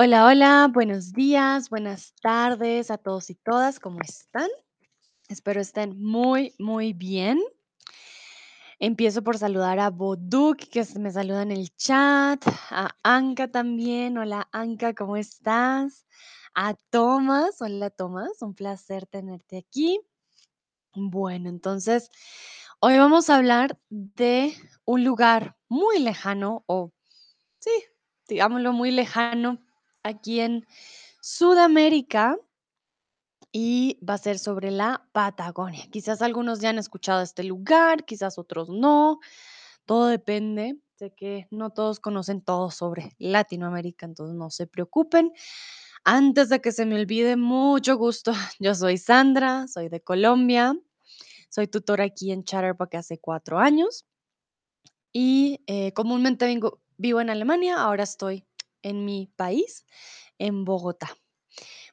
Hola, hola, buenos días, buenas tardes a todos y todas, ¿cómo están? Espero estén muy, muy bien. Empiezo por saludar a Boduk, que me saluda en el chat, a Anka también. Hola, Anka, ¿cómo estás? A Tomás, hola, Tomás, un placer tenerte aquí. Bueno, entonces, hoy vamos a hablar de un lugar muy lejano, o sí, digámoslo muy lejano, aquí en Sudamérica y va a ser sobre la Patagonia. Quizás algunos ya han escuchado este lugar, quizás otros no, todo depende. Sé que no todos conocen todo sobre Latinoamérica, entonces no se preocupen. Antes de que se me olvide, mucho gusto. Yo soy Sandra, soy de Colombia, soy tutora aquí en Chatterbox hace cuatro años y eh, comúnmente vivo en Alemania, ahora estoy en mi país, en Bogotá.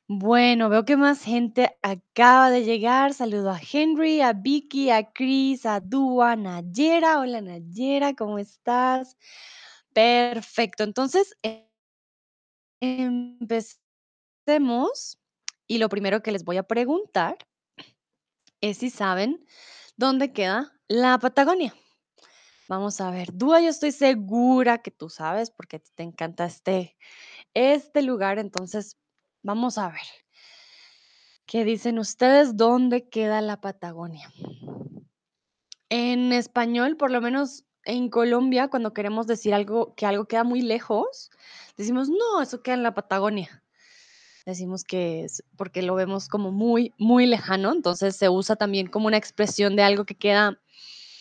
Bueno, veo que más gente acaba de llegar. Saludo a Henry, a Vicky, a Chris, a Dua, Nayera. Hola Nayera, ¿cómo estás? Perfecto. Entonces, e- empecemos. Y lo primero que les voy a preguntar es si saben dónde queda la Patagonia. Vamos a ver, Dua, yo estoy segura que tú sabes porque a ti te encanta este, este lugar. Entonces, vamos a ver. ¿Qué dicen ustedes? ¿Dónde queda la Patagonia? En español, por lo menos en Colombia, cuando queremos decir algo que algo queda muy lejos, decimos, no, eso queda en la Patagonia. Decimos que es porque lo vemos como muy, muy lejano, entonces se usa también como una expresión de algo que queda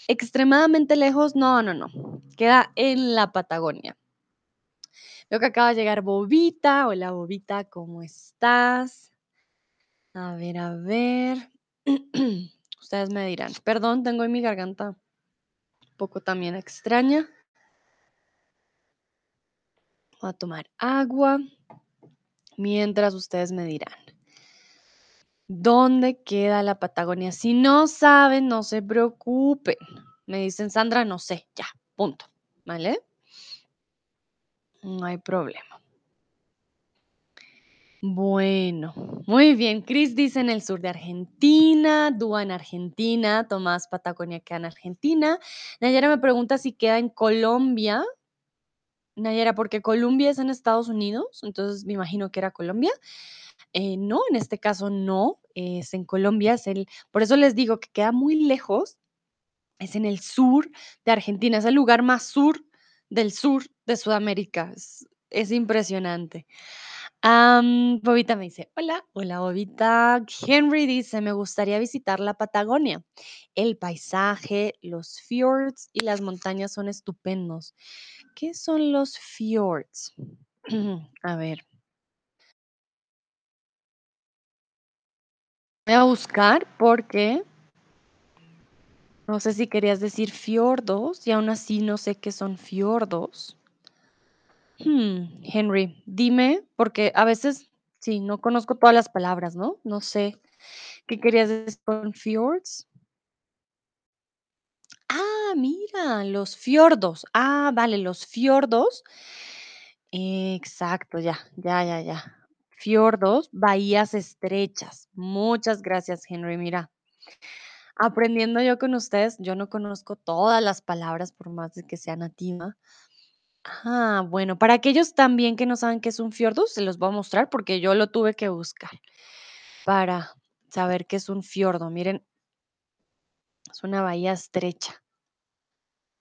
extremadamente lejos. No, no, no, queda en la Patagonia. Veo que acaba de llegar Bobita. Hola Bobita, ¿cómo estás? A ver, a ver. Ustedes me dirán. Perdón, tengo en mi garganta un poco también extraña. Voy a tomar agua mientras ustedes me dirán. ¿Dónde queda la Patagonia? Si no saben, no se preocupen. Me dicen, Sandra, no sé, ya, punto. ¿Vale? No hay problema. Bueno, muy bien. Chris dice en el sur de Argentina, Dúa en Argentina, Tomás Patagonia queda en Argentina. Nayara me pregunta si queda en Colombia. Nayara, porque Colombia es en Estados Unidos, entonces me imagino que era Colombia. Eh, no, en este caso no, es en Colombia, es el, por eso les digo que queda muy lejos, es en el sur de Argentina, es el lugar más sur del sur de Sudamérica, es, es impresionante. Am, Bobita me dice, hola, hola Bobita. Henry dice, me gustaría visitar la Patagonia. El paisaje, los fjords y las montañas son estupendos. ¿Qué son los fjords? A ver, voy a buscar porque no sé si querías decir fiordos y aún así no sé qué son fiordos. Hmm, Henry, dime, porque a veces sí, no conozco todas las palabras, ¿no? No sé qué querías decir con fjords. Ah, mira, los fiordos. Ah, vale, los fiordos. Exacto, ya, ya, ya, ya. Fiordos, bahías estrechas. Muchas gracias, Henry. Mira, aprendiendo yo con ustedes, yo no conozco todas las palabras por más que sea nativa. Ah, bueno, para aquellos también que no saben qué es un fiordo, se los voy a mostrar porque yo lo tuve que buscar para saber qué es un fiordo. Miren, es una bahía estrecha.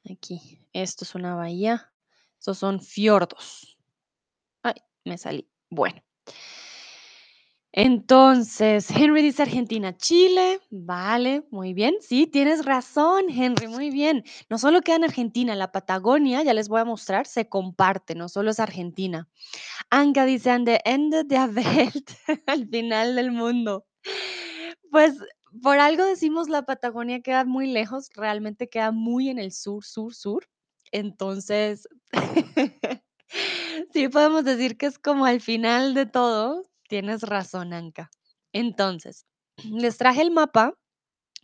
Aquí, esto es una bahía. Estos son fiordos. Ay, me salí. Bueno. Entonces, Henry dice Argentina, Chile. Vale, muy bien. Sí, tienes razón, Henry, muy bien. No solo queda en Argentina, la Patagonia, ya les voy a mostrar, se comparte, no solo es Argentina. Anka dice, an the Ende der Welt, al final del mundo. Pues por algo decimos la Patagonia queda muy lejos, realmente queda muy en el sur, sur, sur. Entonces, sí podemos decir que es como al final de todo. Tienes razón, Anka. Entonces, les traje el mapa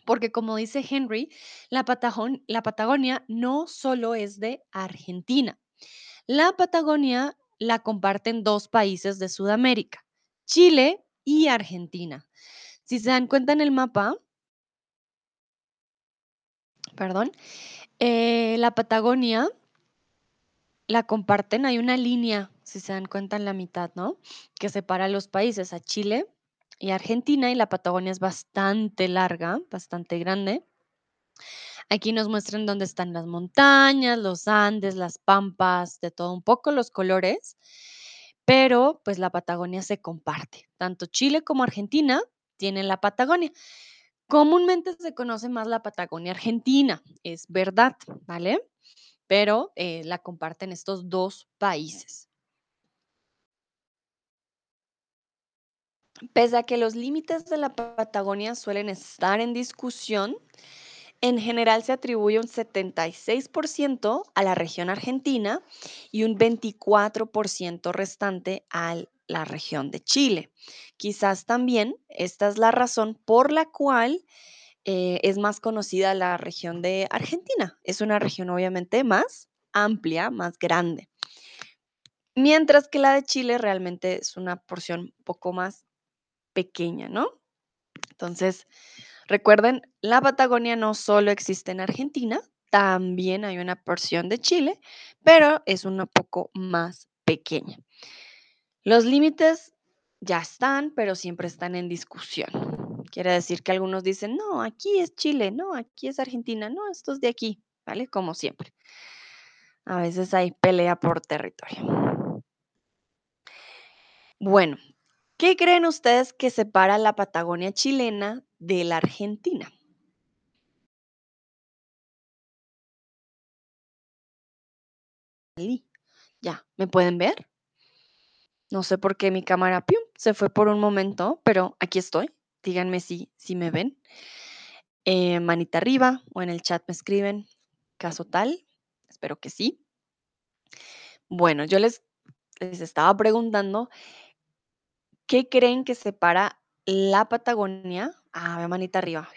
porque como dice Henry, la, la Patagonia no solo es de Argentina. La Patagonia la comparten dos países de Sudamérica, Chile y Argentina. Si se dan cuenta en el mapa, perdón, eh, la Patagonia la comparten, hay una línea, si se dan cuenta en la mitad, ¿no? Que separa los países, a Chile y Argentina, y la Patagonia es bastante larga, bastante grande. Aquí nos muestran dónde están las montañas, los Andes, las pampas, de todo un poco, los colores, pero pues la Patagonia se comparte. Tanto Chile como Argentina tienen la Patagonia. Comúnmente se conoce más la Patagonia Argentina, es verdad, ¿vale? Pero eh, la comparten estos dos países. Pese a que los límites de la Patagonia suelen estar en discusión, en general se atribuye un 76% a la región argentina y un 24% restante a la región de Chile. Quizás también esta es la razón por la cual eh, es más conocida la región de Argentina. Es una región obviamente más amplia, más grande. Mientras que la de Chile realmente es una porción un poco más pequeña, ¿no? Entonces, recuerden, la Patagonia no solo existe en Argentina, también hay una porción de Chile, pero es una poco más pequeña. Los límites ya están, pero siempre están en discusión. Quiere decir que algunos dicen, no, aquí es Chile, no, aquí es Argentina, no, esto es de aquí, ¿vale? Como siempre. A veces hay pelea por territorio. Bueno, ¿qué creen ustedes que separa la Patagonia chilena de la Argentina? Ya, ¿me pueden ver? No sé por qué mi cámara se fue por un momento, pero aquí estoy. Díganme si, si me ven. Eh, manita arriba o en el chat me escriben caso tal. Espero que sí. Bueno, yo les, les estaba preguntando, ¿qué creen que separa la Patagonia? Ah, manita arriba.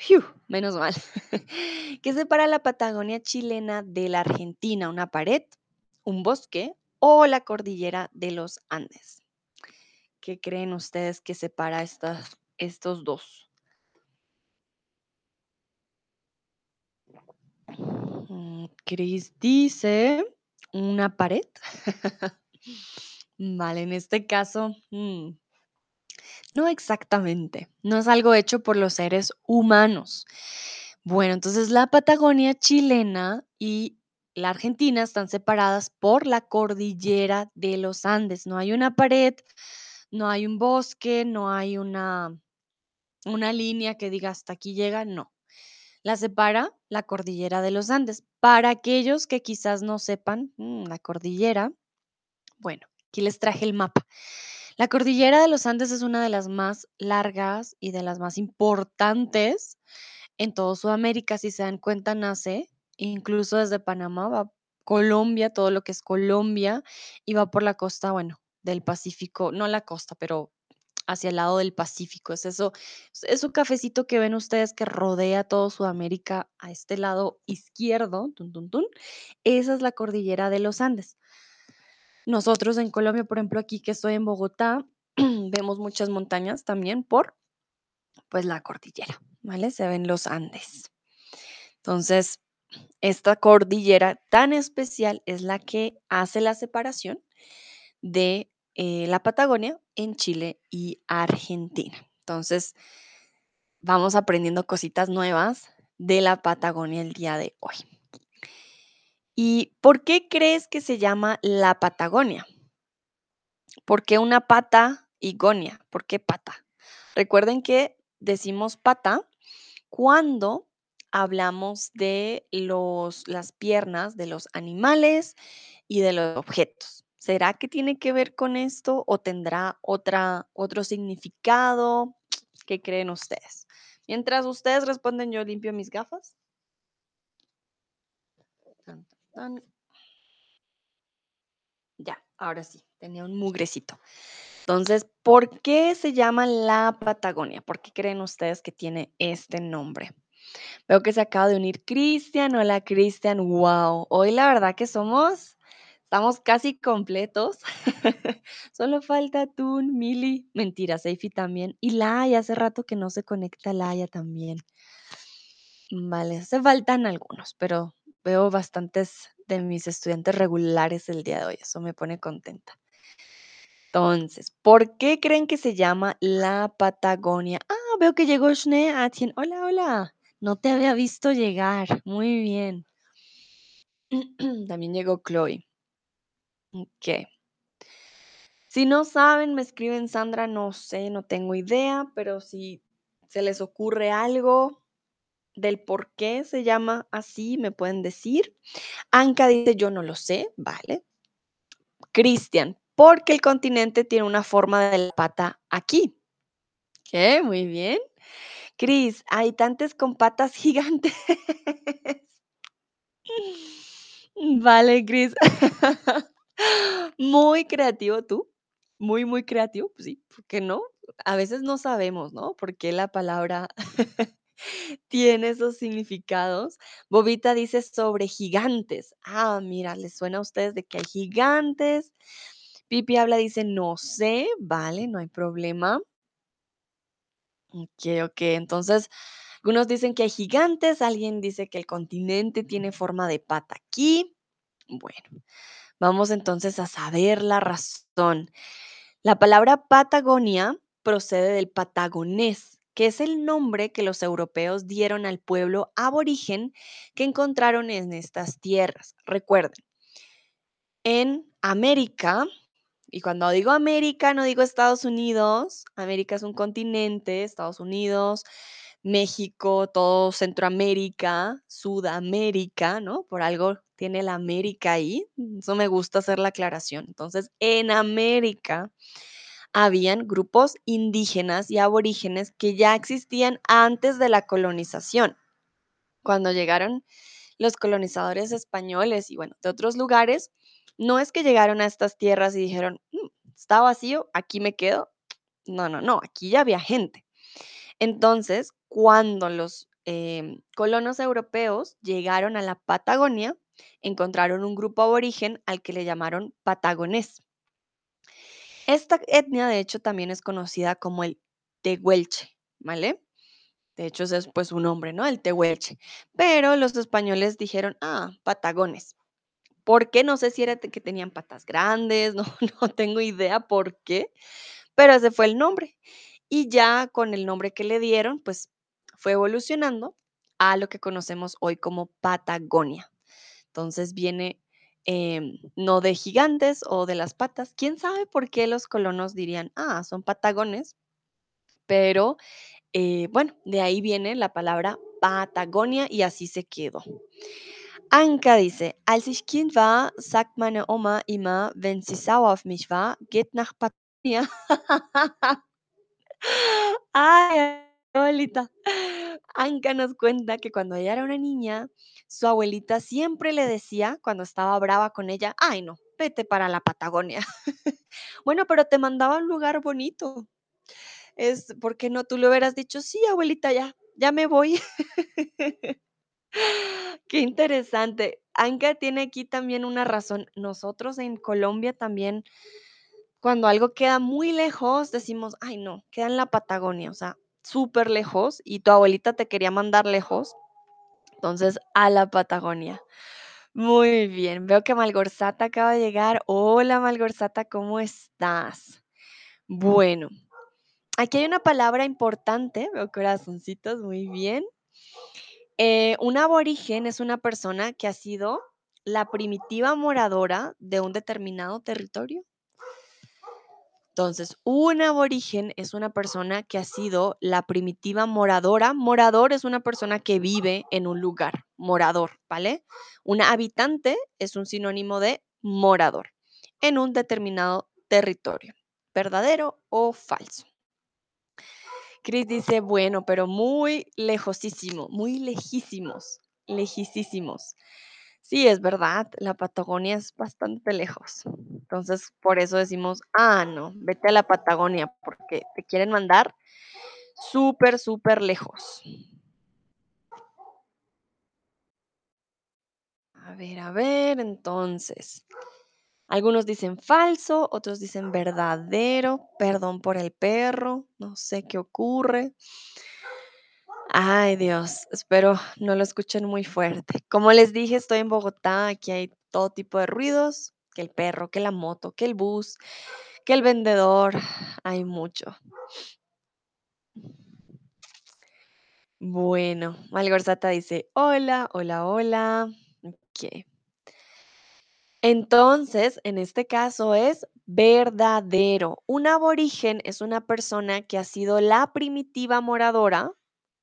menos mal. ¿Qué separa la Patagonia chilena de la Argentina? ¿Una pared, un bosque o la cordillera de los Andes? ¿Qué creen ustedes que separa estas, estos dos? Mm, Chris dice una pared. Vale, en este caso, mm, no exactamente, no es algo hecho por los seres humanos. Bueno, entonces la Patagonia chilena y la Argentina están separadas por la cordillera de los Andes. No hay una pared, no hay un bosque, no hay una, una línea que diga hasta aquí llega, no. La separa la cordillera de los Andes. Para aquellos que quizás no sepan, mm, la cordillera, bueno, aquí les traje el mapa. La cordillera de los Andes es una de las más largas y de las más importantes en todo Sudamérica. Si se dan cuenta, nace incluso desde Panamá, va Colombia, todo lo que es Colombia, y va por la costa, bueno, del Pacífico, no la costa, pero hacia el lado del Pacífico. Es eso, es un cafecito que ven ustedes que rodea todo Sudamérica a este lado izquierdo, tun, tun, tun. Esa es la cordillera de los Andes. Nosotros en Colombia, por ejemplo, aquí que estoy en Bogotá, vemos muchas montañas también por pues la cordillera, ¿vale? Se ven los Andes. Entonces, esta cordillera tan especial es la que hace la separación de eh, la Patagonia en Chile y Argentina. Entonces, vamos aprendiendo cositas nuevas de la Patagonia el día de hoy. ¿Y por qué crees que se llama la Patagonia? ¿Por qué una pata y gonia? ¿Por qué pata? Recuerden que decimos pata cuando hablamos de los, las piernas de los animales y de los objetos. ¿Será que tiene que ver con esto o tendrá otro significado? ¿Qué creen ustedes? Mientras ustedes responden, yo limpio mis gafas. Ya, ahora sí, tenía un mugrecito. Entonces, ¿por qué se llama la Patagonia? ¿Por qué creen ustedes que tiene este nombre? Veo que se acaba de unir Cristian. Hola, Cristian. Wow. Hoy la verdad que somos estamos casi completos. Solo falta Tun, Mili. Mentira, Seifi también. Y Laia, hace rato que no se conecta Laia también. Vale, hace faltan algunos, pero veo bastantes de mis estudiantes regulares el día de hoy. Eso me pone contenta. Entonces, ¿por qué creen que se llama la Patagonia? Ah, veo que llegó Shne Atien. Hola, hola. No te había visto llegar. Muy bien. También llegó Chloe. Ok. Si no saben, me escriben Sandra, no sé, no tengo idea, pero si se les ocurre algo del por qué se llama así, me pueden decir. Anka dice, yo no lo sé, vale. Cristian, porque el continente tiene una forma de la pata aquí. ¿Qué? Muy bien. Cris, habitantes con patas gigantes. Vale, Cris. Muy creativo tú. Muy, muy creativo. Pues sí, ¿por qué no? A veces no sabemos, ¿no? Por qué la palabra tiene esos significados. Bobita dice sobre gigantes. Ah, mira, les suena a ustedes de que hay gigantes. Pipi habla, dice, no sé, vale, no hay problema. Ok, ok. Entonces, algunos dicen que hay gigantes, alguien dice que el continente tiene forma de pata aquí. Bueno, vamos entonces a saber la razón. La palabra Patagonia procede del patagonés, que es el nombre que los europeos dieron al pueblo aborigen que encontraron en estas tierras. Recuerden, en América, y cuando digo América no digo Estados Unidos, América es un continente, Estados Unidos, México, todo Centroamérica, Sudamérica, ¿no? Por algo tiene la América ahí, eso me gusta hacer la aclaración. Entonces, en América habían grupos indígenas y aborígenes que ya existían antes de la colonización. Cuando llegaron los colonizadores españoles y bueno, de otros lugares, no es que llegaron a estas tierras y dijeron, "Mm, está vacío, aquí me quedo. No, no, no, aquí ya había gente. Entonces, cuando los em, colonos europeos llegaron a la Patagonia, encontraron un grupo aborigen al que le llamaron patagonés. Esta etnia, de hecho, también es conocida como el tehuelche, ¿vale? De hecho, ese es pues su nombre, ¿no? El tehuelche. Pero los españoles dijeron, ah, patagones. ¿Por qué? No sé si era que tenían patas grandes, no, no tengo idea por qué, pero ese fue el nombre. Y ya con el nombre que le dieron, pues fue evolucionando a lo que conocemos hoy como Patagonia. Entonces viene em, no de gigantes o de las patas. ¿Quién sabe por qué los colonos dirían, ah, son patagones? Pero eh, bueno, de ahí viene la palabra Patagonia y así se quedó. Anka dice, als ich Kind war, sagt meine Oma immer, wenn sie sauer auf mich war, geht nach Patagonia. Ay, abuelita. Anka nos cuenta que cuando ella era una niña, su abuelita siempre le decía, cuando estaba brava con ella, ay no, vete para la Patagonia. bueno, pero te mandaba un lugar bonito. Es, ¿por qué no tú le hubieras dicho, sí, abuelita, ya, ya me voy? Qué interesante. Anka tiene aquí también una razón. Nosotros en Colombia también, cuando algo queda muy lejos, decimos, ay no, queda en la Patagonia, o sea, súper lejos y tu abuelita te quería mandar lejos. Entonces, a la Patagonia. Muy bien, veo que Malgorzata acaba de llegar. Hola Malgorzata, ¿cómo estás? Bueno, aquí hay una palabra importante, veo corazoncitos, muy bien. Eh, un aborigen es una persona que ha sido la primitiva moradora de un determinado territorio. Entonces, un aborigen es una persona que ha sido la primitiva moradora. Morador es una persona que vive en un lugar, morador, ¿vale? Un habitante es un sinónimo de morador en un determinado territorio, verdadero o falso. Chris dice, bueno, pero muy lejosísimo, muy lejísimos, lejísimos. Sí, es verdad, la Patagonia es bastante lejos. Entonces, por eso decimos, ah, no, vete a la Patagonia, porque te quieren mandar súper, súper lejos. A ver, a ver, entonces. Algunos dicen falso, otros dicen verdadero, perdón por el perro, no sé qué ocurre. Ay, Dios, espero no lo escuchen muy fuerte. Como les dije, estoy en Bogotá, aquí hay todo tipo de ruidos, que el perro, que la moto, que el bus, que el vendedor, hay mucho. Bueno, Malgorzata dice, hola, hola, hola. Ok. Entonces, en este caso es verdadero. Un aborigen es una persona que ha sido la primitiva moradora,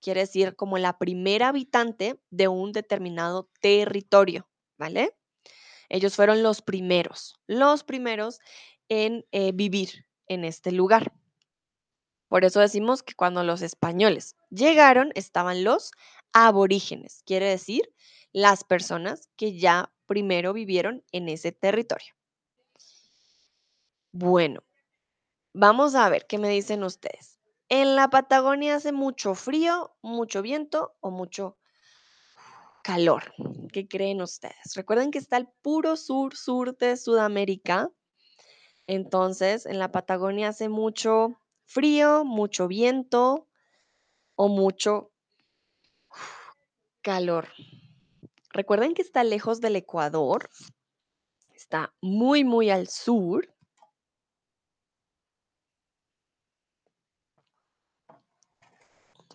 quiere decir como la primera habitante de un determinado territorio, ¿vale? Ellos fueron los primeros, los primeros en eh, vivir en este lugar. Por eso decimos que cuando los españoles llegaron estaban los aborígenes, quiere decir las personas que ya primero vivieron en ese territorio. Bueno, vamos a ver qué me dicen ustedes. ¿En la Patagonia hace mucho frío, mucho viento o mucho calor? ¿Qué creen ustedes? Recuerden que está el puro sur, sur de Sudamérica. Entonces, en la Patagonia hace mucho frío, mucho viento o mucho calor. Recuerden que está lejos del Ecuador, está muy, muy al sur.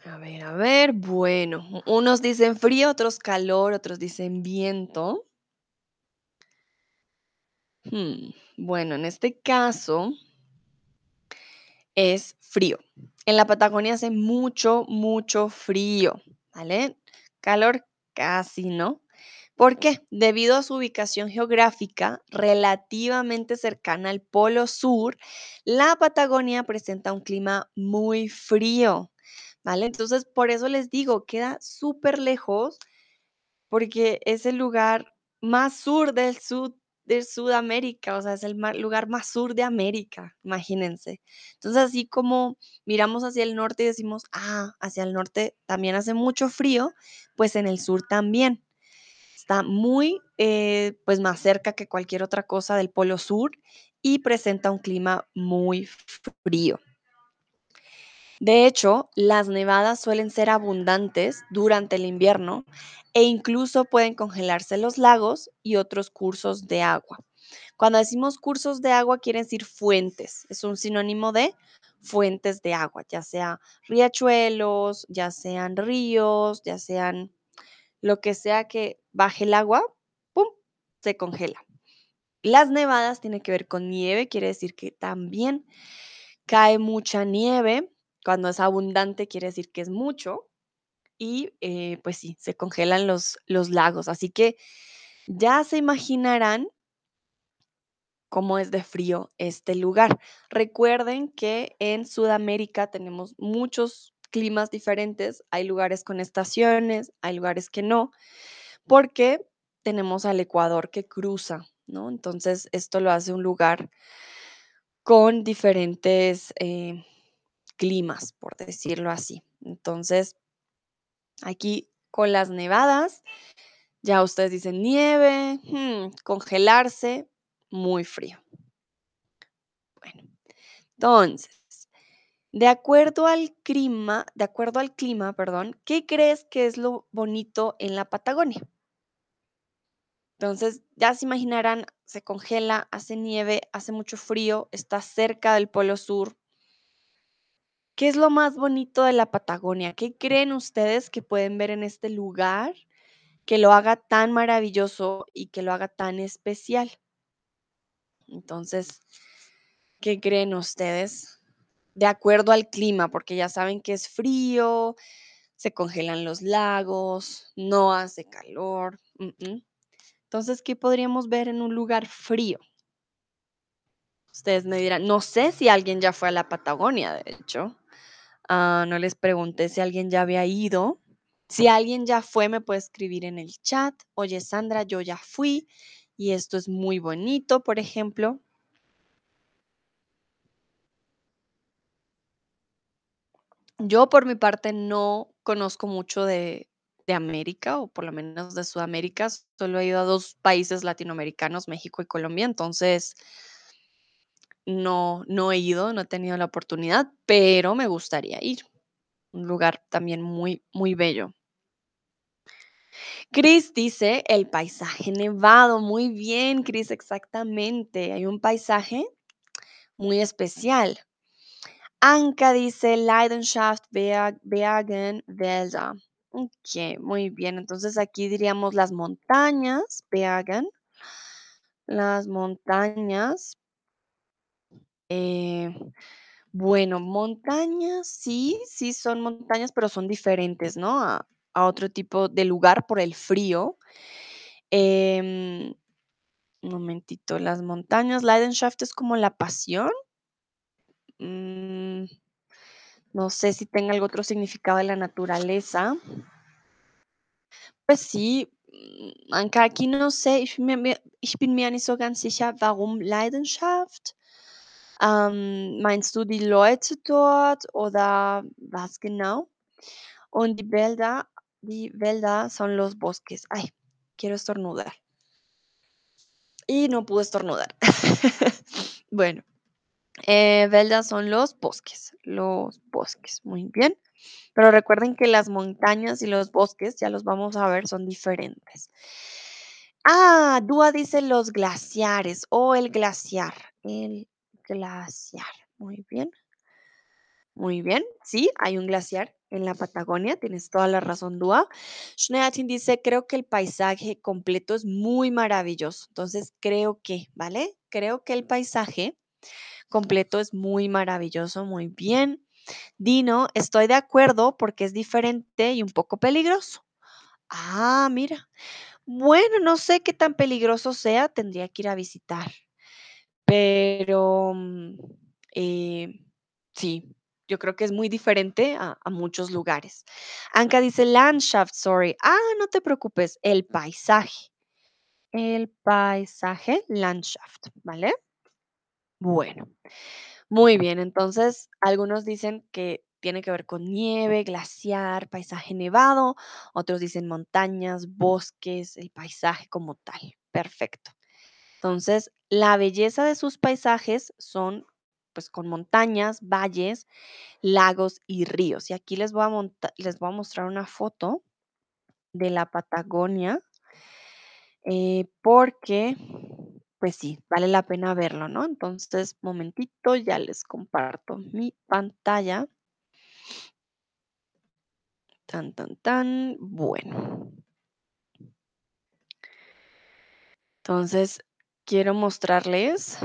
A ver, a ver, bueno, unos dicen frío, otros calor, otros dicen viento. Hmm, bueno, en este caso es frío. En la Patagonia hace mucho, mucho frío, ¿vale? Calor casi no. ¿Por qué? Debido a su ubicación geográfica relativamente cercana al Polo Sur, la Patagonia presenta un clima muy frío, Entonces, por eso les digo, queda súper lejos porque es el lugar más sur del sur de Sudamérica, o sea, es el lugar más sur de América, imagínense. Entonces, así como miramos hacia el norte y decimos, ah, hacia el norte también hace mucho frío, pues en el sur también. Está muy, eh, pues, más cerca que cualquier otra cosa del Polo Sur y presenta un clima muy frío. De hecho, las nevadas suelen ser abundantes durante el invierno e incluso pueden congelarse los lagos y otros cursos de agua. Cuando decimos cursos de agua, quiere decir fuentes. Es un sinónimo de fuentes de agua, ya sea riachuelos, ya sean ríos, ya sean lo que sea que baje el agua, ¡pum!, se congela. Las nevadas tienen que ver con nieve, quiere decir que también cae mucha nieve. Cuando es abundante, quiere decir que es mucho. Y eh, pues sí, se congelan los, los lagos. Así que ya se imaginarán cómo es de frío este lugar. Recuerden que en Sudamérica tenemos muchos climas diferentes. Hay lugares con estaciones, hay lugares que no porque tenemos al Ecuador que cruza, ¿no? Entonces, esto lo hace un lugar con diferentes eh, climas, por decirlo así. Entonces, aquí con las nevadas, ya ustedes dicen nieve, hmm, congelarse, muy frío. Bueno, entonces, de acuerdo al clima, de acuerdo al clima, perdón, ¿qué crees que es lo bonito en la Patagonia? Entonces, ya se imaginarán, se congela, hace nieve, hace mucho frío, está cerca del Polo Sur. ¿Qué es lo más bonito de la Patagonia? ¿Qué creen ustedes que pueden ver en este lugar que lo haga tan maravilloso y que lo haga tan especial? Entonces, ¿qué creen ustedes? De acuerdo al clima, porque ya saben que es frío, se congelan los lagos, no hace calor. Entonces, ¿qué podríamos ver en un lugar frío? Ustedes me dirán, no sé si alguien ya fue a la Patagonia, de hecho. Ah, no les pregunté si alguien ya había ido. Si alguien ya fue, me puede escribir en el chat. Oye, Sandra, yo ya fui y esto es muy bonito, por ejemplo. Yo por mi parte no conozco mucho de, de América, o por lo menos de Sudamérica. Solo he ido a 2 países latinoamericanos, México y Colombia, entonces no, no he ido, no he tenido la oportunidad, pero me gustaría ir. Un lugar también muy, muy bello. Chris dice el paisaje nevado. Muy bien, Chris, exactamente. Hay un paisaje muy especial. Anka dice Leidenschaft, Berg, Bergen, Wälder. Ok, muy bien. Entonces aquí diríamos las montañas, Bergen. Las montañas. Eh, bueno, montañas, sí, sí son montañas, pero son diferentes, ¿no? A, otro tipo de lugar por el frío. Em, un momentito, las montañas, Leidenschaft es como la pasión. Mm, no sé si tenga algún otro significado de la naturaleza. Pues sí, mm, aunque aquí no sé, ich nicht so ganz sicher, warum Leidenschaft. Ähm, meinst du die Leute dort oder was genau? Und die Wälder, die Wälder son los bosques. Ay, quiero estornudar. Y no pude estornudar. bueno, eh, Wälder son los bosques, los bosques, muy bien. Pero recuerden que las montañas y los bosques, ya los vamos a ver, son diferentes. Ah, Dúa dice los glaciares o el glaciar. El glaciar. Muy bien. Muy bien. Sí, hay un glaciar en la Patagonia. Tienes toda la razón, Dúa. Schneatin dice, creo que el paisaje completo es muy maravilloso. Entonces, creo que, ¿vale? Creo que el paisaje completo es muy maravilloso. Muy bien. Dino, estoy de acuerdo porque es diferente y un poco peligroso. Ah, mira. Bueno, no sé qué tan peligroso sea, tendría que ir a visitar. Pero mm, eh, sí, yo creo que es muy diferente a, a muchos lugares. Anka dice Landschaft, sorry. Ah, no te preocupes, el paisaje. El paisaje, Landschaft, ¿vale? Bueno, muy bien. Entonces, algunos dicen que tiene que ver con nieve, glaciar, paisaje nevado. Otros dicen montañas, bosques, el paisaje como tal. Perfecto. Entonces, la belleza de sus paisajes son pues con montañas, valles, lagos y ríos. Y aquí les voy a, les voy a mostrar una foto de la Patagonia eh, porque, pues sí, vale la pena verlo, ¿no? Entonces, momentito, ya les comparto mi pantalla. Tan, tan, tan. Bueno, entonces quiero mostrarles,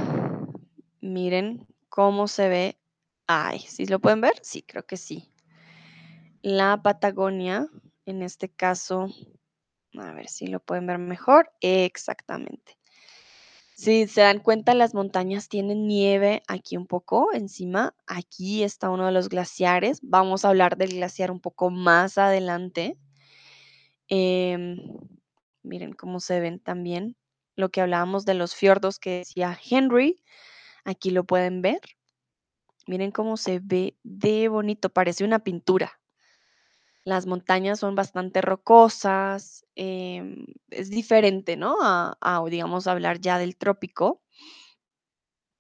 miren cómo se ve. Ay, ¿sí lo pueden ver? Sí, creo que sí. La Patagonia, en este caso, a ver si lo pueden ver mejor. Exactamente. Si se dan cuenta, las montañas tienen nieve aquí un poco encima. Aquí está uno de los glaciares. Vamos a hablar del glaciar un poco más adelante. Em, miren cómo se ven también. Lo que hablábamos de los fiordos que decía Henry. Aquí lo pueden ver. Miren cómo se ve de bonito. Parece una pintura. Las montañas son bastante rocosas. em, es diferente, ¿no? A, a, digamos, hablar ya del trópico.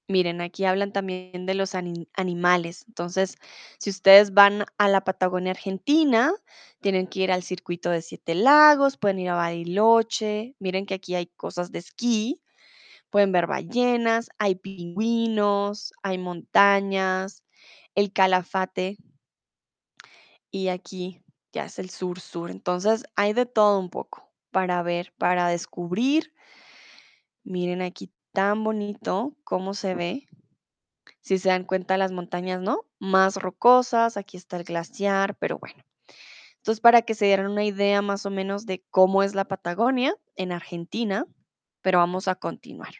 Miren, aquí hablan también de los ani- animales. Entonces, si ustedes van a la Patagonia Argentina, tienen que ir al circuito de Siete Lagos, pueden ir a Bariloche. Miren que aquí hay cosas de esquí, pueden ver ballenas, hay pingüinos, hay montañas, el Calafate y aquí ya es el sur-sur. Entonces, hay de todo un poco para ver, para descubrir. Miren aquí tan bonito cómo se ve. Si se dan cuenta, las montañas, ¿no? Más rocosas, aquí está el glaciar, pero bueno. Entonces, para que se dieran una idea más o menos de cómo es la Patagonia en Argentina, pero vamos a continuar.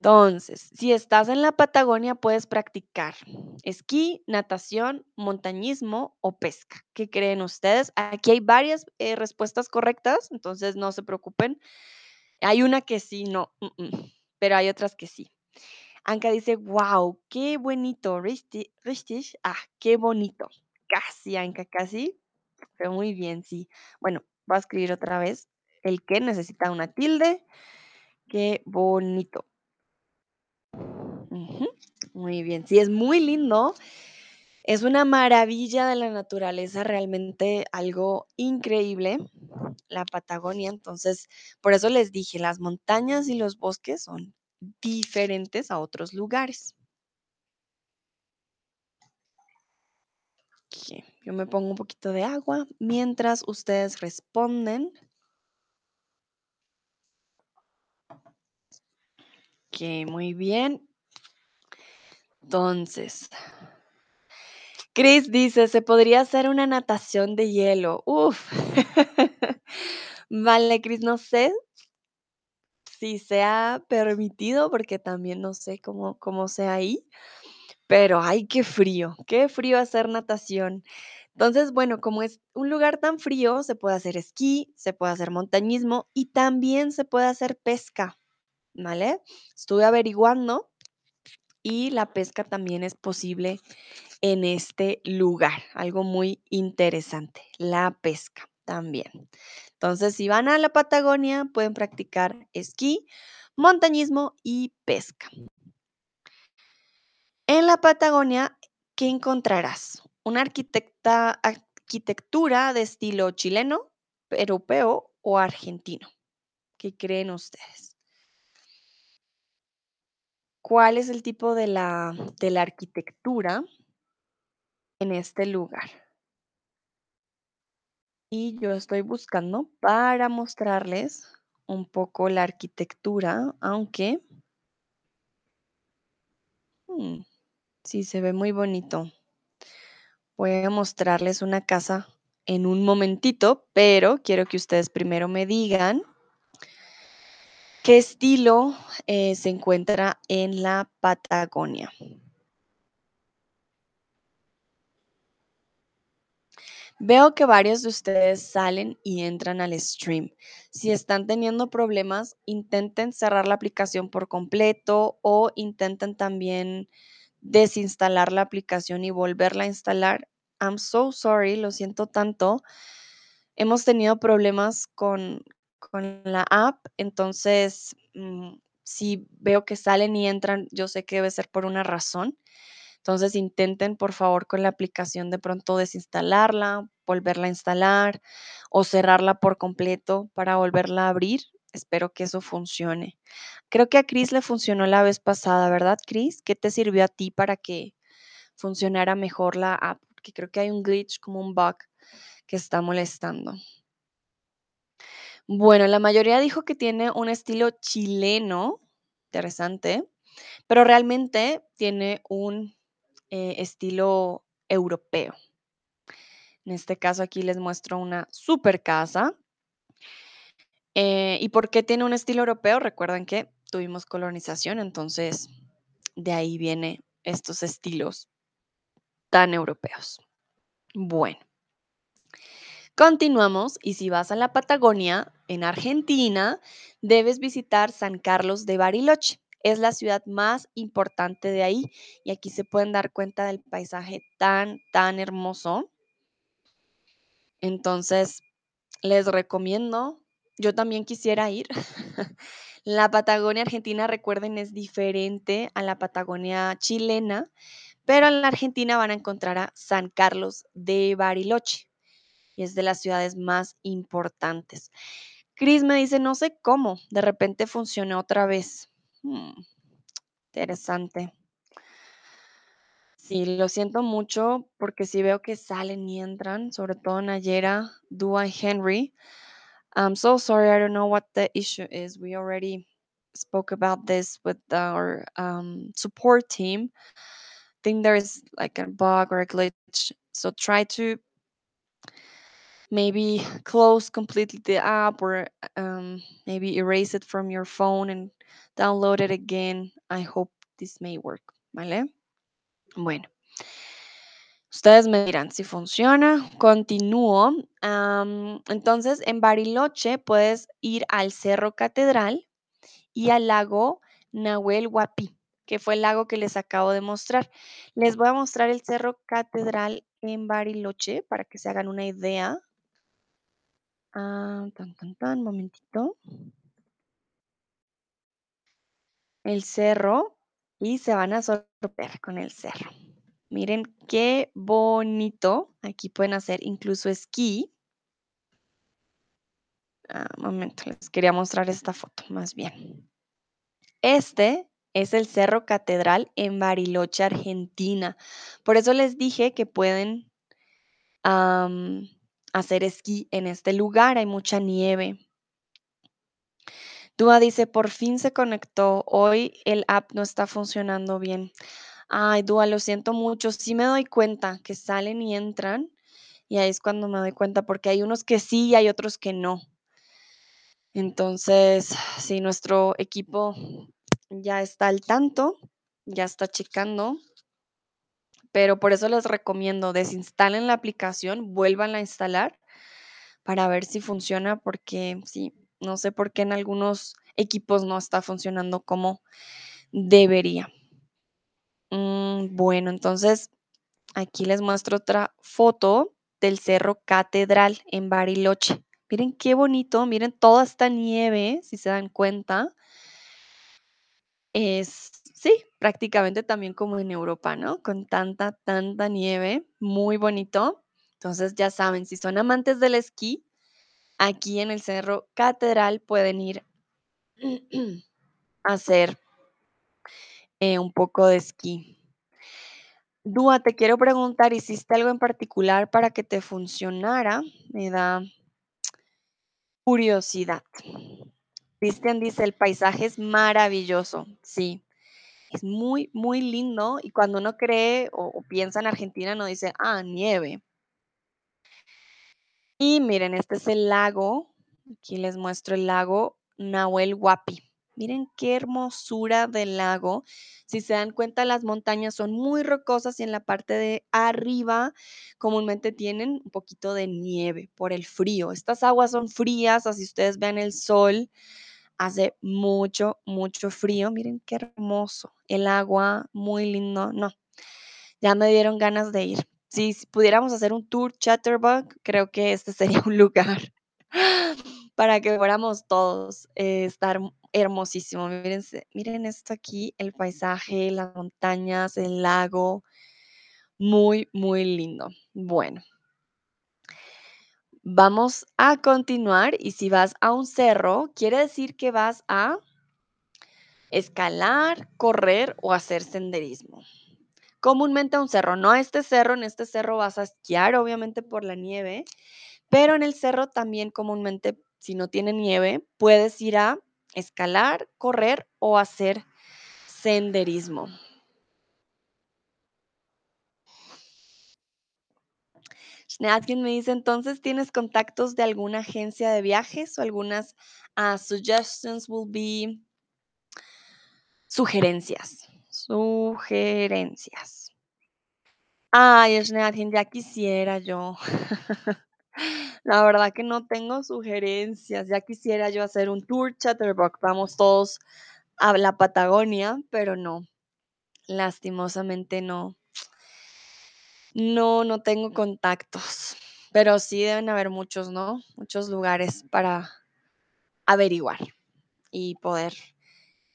Entonces, si estás en la Patagonia, puedes practicar esquí, natación, montañismo o pesca. ¿Qué creen ustedes? Aquí hay varias eh, respuestas correctas, entonces no se preocupen. Hay una que sí, no, mm, mm, pero hay otras que sí. Anka dice, wow, qué bonito, richtig, richtig, ah, qué bonito. Casi, Anka, casi. Pero muy bien, sí. Bueno, voy a escribir otra vez. El que necesita una tilde. Qué bonito. Muy bien. Sí, es muy lindo. Es una maravilla de la naturaleza, realmente algo increíble, la Patagonia. Entonces, por eso les dije, las montañas y los bosques son diferentes a otros lugares. Yo me pongo un poquito de agua mientras ustedes responden. Ok, muy bien. Entonces, Chris dice, se podría hacer una natación de hielo. Uf. Vale, Chris, no sé si sea permitido, porque también no sé cómo, cómo sea ahí, pero ay, qué frío, qué frío hacer natación. Entonces, bueno, como es un lugar tan frío, se puede hacer esquí, se puede hacer montañismo y también se puede hacer pesca, ¿vale? Estuve averiguando y la pesca también es posible en este lugar. Algo muy interesante, la pesca también. Entonces, si van a la Patagonia, pueden practicar esquí, montañismo y pesca. En la Patagonia, ¿qué encontrarás? Una arquitectura de estilo chileno, europeo o argentino. ¿Qué creen ustedes? ¿Cuál es el tipo de la, de la arquitectura en este lugar? Y yo estoy buscando para mostrarles un poco la arquitectura, aunque mm, sí se ve muy bonito. Voy a mostrarles una casa en un momentito, pero quiero que ustedes primero me digan qué estilo eh, se encuentra en la Patagonia. Veo que varios de ustedes salen y entran al stream. Si están teniendo problemas, intenten cerrar la aplicación por completo o intenten también desinstalar la aplicación y volverla a instalar. I'm so sorry, lo siento tanto. Hemos tenido problemas con, con la app, entonces mm, si veo que salen y entran, yo sé que debe ser por una razón. Entonces intenten por favor con la aplicación de pronto desinstalarla, volverla a instalar o cerrarla por completo para volverla a abrir. Espero que eso funcione. Creo que a Chris le funcionó la vez pasada, ¿verdad, Chris? ¿Qué te sirvió a ti para que funcionara mejor la app? Porque creo que hay un glitch, como un bug que está molestando. Bueno, la mayoría dijo que tiene un estilo chileno, interesante, pero realmente tiene un eh, estilo europeo. En este caso aquí les muestro una super casa. Eh, ¿Y por qué tiene un estilo europeo? Recuerden que tuvimos colonización, entonces de ahí viene estos estilos tan europeos. Bueno, continuamos y si vas a la Patagonia, en Argentina, debes visitar San Carlos de Bariloche. Es la ciudad más importante de ahí y aquí se pueden dar cuenta del paisaje tan, tan hermoso. Entonces, les recomiendo, yo también quisiera ir. La Patagonia Argentina, recuerden, es diferente a la Patagonia chilena, pero en la Argentina van a encontrar a San Carlos de Bariloche es de las ciudades más importantes. Chris me dice, no sé cómo, de repente funcionó otra vez. Hmm, interesante. Sí, lo siento mucho porque sí veo que salen y entran, sobre todo Nayera, Dua y Henry. I'm so sorry, I don't know what the issue is. We already spoke about this with our um, support team. I think there's like a bug or a glitch. So try to maybe close completely the app or um, maybe erase it from your phone and download it again. I hope this may work, ¿vale? Bueno. Ustedes me dirán si funciona. Continúo. Entonces, en Bariloche puedes ir al Cerro Catedral y al lago Nahuel Huapi, que fue el lago que les acabo de mostrar. Les voy a mostrar el Cerro Catedral en Bariloche, para que se hagan una idea. Ah, tan, tan, tan, momentito. El cerro y se van a sorprender con el cerro. Miren qué bonito. Aquí pueden hacer incluso esquí. Ah, momento, les quería mostrar esta foto más bien. Este es el Cerro Catedral en Bariloche, Argentina. Por eso les dije que pueden hacer esquí en este lugar. Hay mucha nieve. Dúa dice, por fin se conectó. Hoy el app no está funcionando bien. Ay, Dúa, lo siento mucho. Sí me doy cuenta que salen y entran. Y ahí es cuando me doy cuenta, porque hay unos que sí y hay otros que no. Entonces, si nuestro equipo ya está al tanto, ya está checando, pero por eso les recomiendo desinstalen la aplicación, vuelvan a instalar para ver si funciona, porque sí, no sé por qué en algunos equipos no está funcionando como debería. Mm, bueno, entonces aquí les muestro otra foto del Cerro Catedral en Bariloche. Miren qué bonito, miren toda esta nieve, si se dan cuenta. Es, sí, prácticamente también como en Europa, ¿no? Con tanta, tanta nieve, muy bonito. Entonces ya saben, si son amantes del esquí, aquí en el Cerro Catedral pueden ir a hacer eh, un poco de esquí. Dúa, te quiero preguntar, ¿hiciste algo en particular para que te funcionara? Me da curiosidad. Cristian dice, el paisaje es maravilloso. Sí, es muy, muy lindo. Y cuando uno cree o, piensa en Argentina, no dice, ah, nieve. Y miren, este es el lago. Aquí les muestro el lago Nahuel Huapi. Miren qué hermosura del lago. Si se dan cuenta, las montañas son muy rocosas y en la parte de arriba comúnmente tienen un poquito de nieve por el frío. Estas aguas son frías, así ustedes ven el sol. Hace mucho, mucho frío. Miren qué hermoso. El agua, muy lindo. No, ya me dieron ganas de ir. Si, si pudiéramos hacer un tour Chatterbug, creo que este sería un lugar para que fuéramos todos. eh, estar hermosísimo. Mírense- miren esto aquí, el paisaje, las montañas, el lago. Muy, muy lindo. Bueno, vamos a continuar y si vas a un cerro, quiere decir que vas a escalar, correr o hacer senderismo. Comúnmente a un cerro, no a este cerro, en este cerro vas a esquiar, obviamente por la nieve, pero en el cerro también comúnmente, si no tiene nieve, puedes ir a escalar, correr o hacer senderismo. Alguien me dice, entonces, ¿tienes contactos de alguna agencia de viajes o algunas ah, suggestions will be sugerencias? Sugerencias. Ay, Schneadchen, ya quisiera yo. La verdad que no tengo sugerencias. Ya quisiera yo hacer un tour Chatterbox. Vamos todos a la Patagonia, pero no. Lastimosamente no. No, no tengo contactos. Pero sí deben haber muchos, ¿no? Muchos lugares para averiguar y poder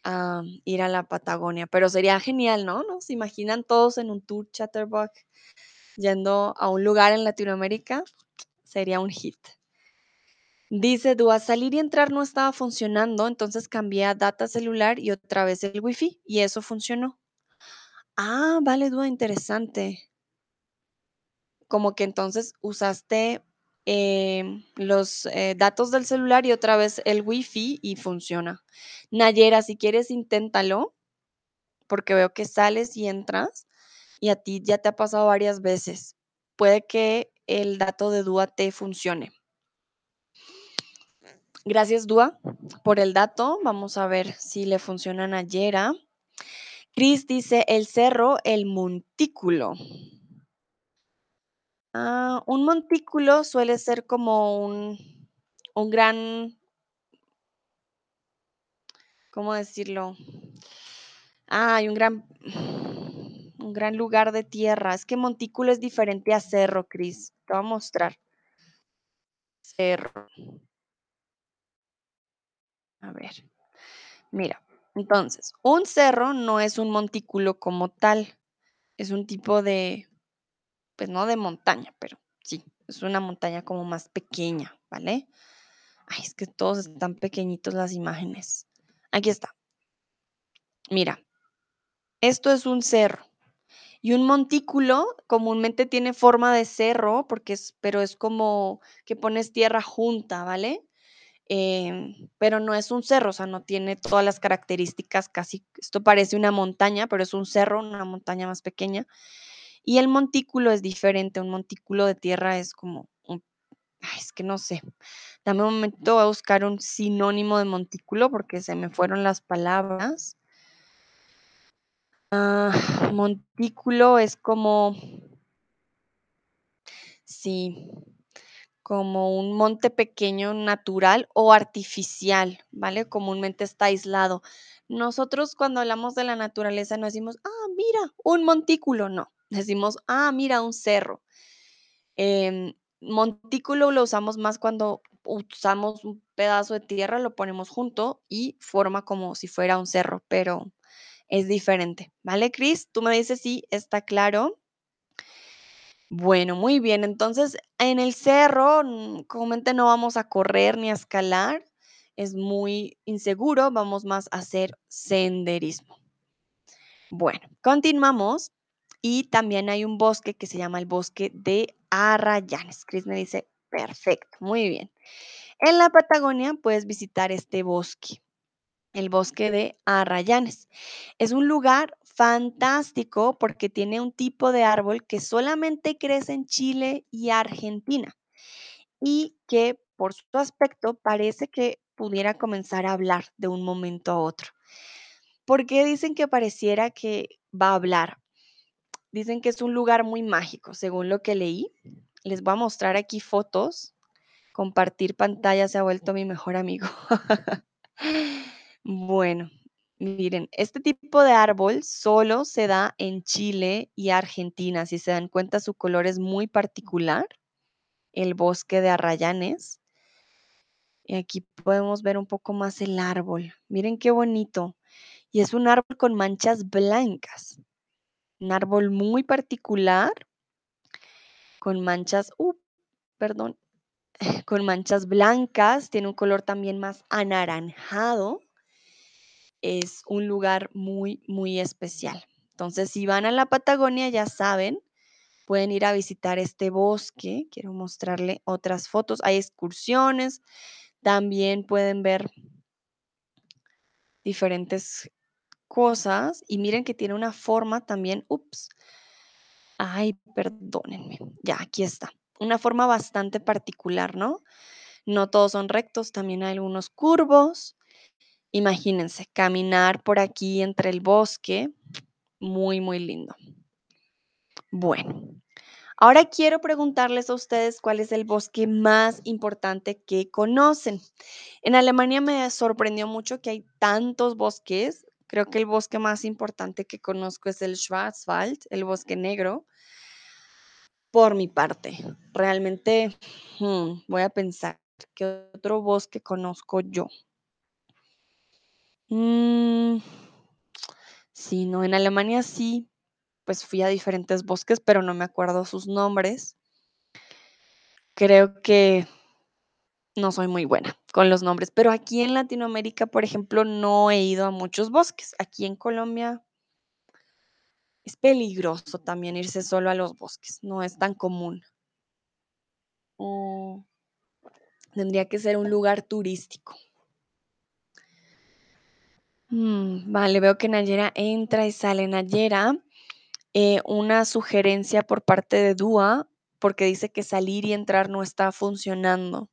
ah, ir a la Patagonia. Pero sería genial, ¿no? ¿No? ¿Se imaginan todos en un tour Chatterbox yendo a un lugar en Latinoamérica? Sería un hit. Dice Dúa, salir y entrar no estaba funcionando, entonces cambié a data celular y otra vez el wifi y eso funcionó. Ah, vale, Dúa, interesante. Como que entonces usaste em, los eh, datos del celular y otra vez el wifi y funciona. Nayera, si quieres, inténtalo, porque veo que sales y entras y a ti ya te ha pasado varias veces. Puede que el dato de Dúa te funcione. Gracias, Dúa, por el dato. Vamos a ver si le funciona a Nayera. Cris dice el cerro, el montículo. Ah, un montículo suele ser como un, un gran, ¿cómo decirlo? Ah, hay un gran, un gran lugar de tierra. Es que montículo es diferente a cerro, Cris. Te voy a mostrar. Cerro. A ver. Mira, entonces, un cerro no es un montículo como tal. Es un tipo de, pues no de montaña, pero sí, es una montaña como más pequeña, ¿vale? Ay, es que todos están pequeñitos las imágenes. Aquí está. Mira, esto es un cerro. Y un montículo comúnmente tiene forma de cerro, porque es, pero es como que pones tierra junta, ¿vale? Em, pero no es un cerro, o sea, no tiene todas las características casi. Esto parece una montaña, pero es un cerro, una montaña más pequeña. Y el montículo es diferente. Un montículo de tierra es como un, es que no sé. Dame un momento, a buscar un sinónimo de montículo porque se me fueron las palabras. Ah, montículo es como, sí, como un monte pequeño natural o artificial, ¿vale? Comúnmente está aislado. Nosotros cuando hablamos de la naturaleza no decimos, ah, mira, un montículo, no. Decimos, ah, mira, un cerro. Em, montículo lo usamos más cuando usamos un pedazo de tierra, lo ponemos junto y forma como si fuera un cerro, pero es diferente, ¿vale, Cris? Tú me dices si está claro. Bueno, muy bien. Entonces, en el cerro, mm, comúnmente no vamos a correr ni a escalar. Es muy inseguro, vamos más a hacer senderismo. Bueno, continuamos. Y también hay un bosque que se llama el bosque de Arrayanes. Chris me dice, perfecto, muy bien. En la Patagonia puedes visitar este bosque, el bosque de Arrayanes. Es un lugar fantástico porque tiene un tipo de árbol que solamente crece en Chile y Argentina y que por su aspecto parece que pudiera comenzar a hablar de un momento a otro. ¿Por qué dicen que pareciera que va a hablar? Dicen que es un lugar muy mágico, según lo que leí. Les voy a mostrar aquí fotos. Compartir pantalla se ha vuelto mi mejor amigo. bueno, miren, este tipo de árbol solo se da en Chile y Argentina. Si se dan cuenta, su color es muy particular. El bosque de arrayanes. Y aquí podemos ver un poco más el árbol. Miren qué bonito. Y es un árbol con manchas blancas. Un árbol muy particular con manchas, uh, perdón, con manchas blancas, tiene un color también más anaranjado. Es un lugar muy, muy especial. Entonces, si van a la Patagonia, ya saben, pueden ir a visitar este bosque. Quiero mostrarle otras fotos. Hay excursiones. También pueden ver diferentes cosas. Y miren que tiene una forma también, ups, Ay, perdónenme. Ya, aquí está. Una forma bastante particular, ¿no? No todos son rectos, también hay algunos curvos. Imagínense, caminar por aquí entre el bosque, muy, muy lindo. Bueno, ahora quiero preguntarles a ustedes cuál es el bosque más importante que conocen. En Alemania me sorprendió mucho que hay tantos bosques. Creo que el bosque más importante que conozco es el Schwarzwald, el bosque negro por mi parte. Realmente, mm, voy a pensar, ¿qué otro bosque conozco yo? Mm, sí, no, en Alemania sí, pues fui a diferentes bosques, pero no me acuerdo sus nombres. Creo que no soy muy buena con los nombres, pero aquí en Latinoamérica, por ejemplo, no he ido a muchos bosques. Aquí en Colombia es peligroso también irse solo a los bosques, no es tan común. Mm, tendría que ser un lugar turístico. Mm, vale, veo que Nayera entra y sale. Nayera, eh, una sugerencia por parte de Dua, porque dice que salir y entrar no está funcionando.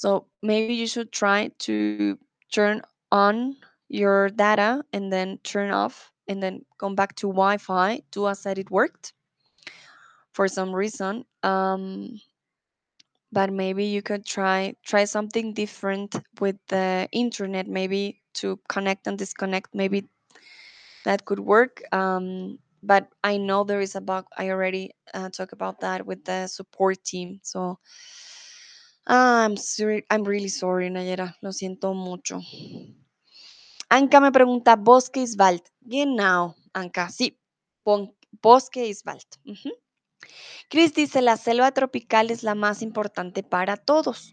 So maybe you should try to turn on your data and then turn off and then come back to Wi-Fi. Dua said it worked for some reason. Um, but maybe you could try try something different with the internet maybe to connect and disconnect maybe that could work um, but I know there is a bug. I already uh, talked about that with the support team. So I'm sorry, I'm really sorry, Nayera. Lo siento mucho. Anka me pregunta, ¿bosque is Wald? Genau, Anka, sí. Bosque is Wald. Ujú. Chris dice, la selva tropical es la más importante para todos.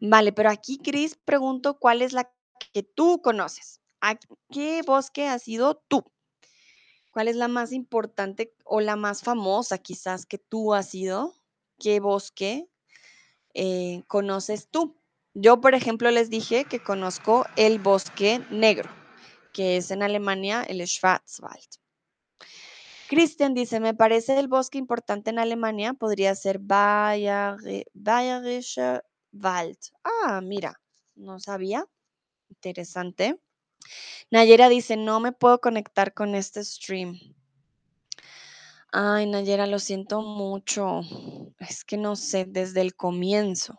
Vale, pero aquí, Chris, pregunto, ¿cuál es la que tú conoces? ¿A qué bosque has ido tú? ¿Cuál es la más importante o la más famosa quizás que tú has ido? ¿Qué bosque eh, conoces tú? Yo, por ejemplo, les dije que conozco el bosque negro, que es en Alemania el Schwarzwald. Christian dice, me parece el bosque importante en Alemania podría ser Bayere- Bayerischer Wald. Ah, mira, no sabía. Interesante. Nayera dice, no me puedo conectar con este stream. Ay, Nayera, lo siento mucho. Es que no sé, desde el comienzo.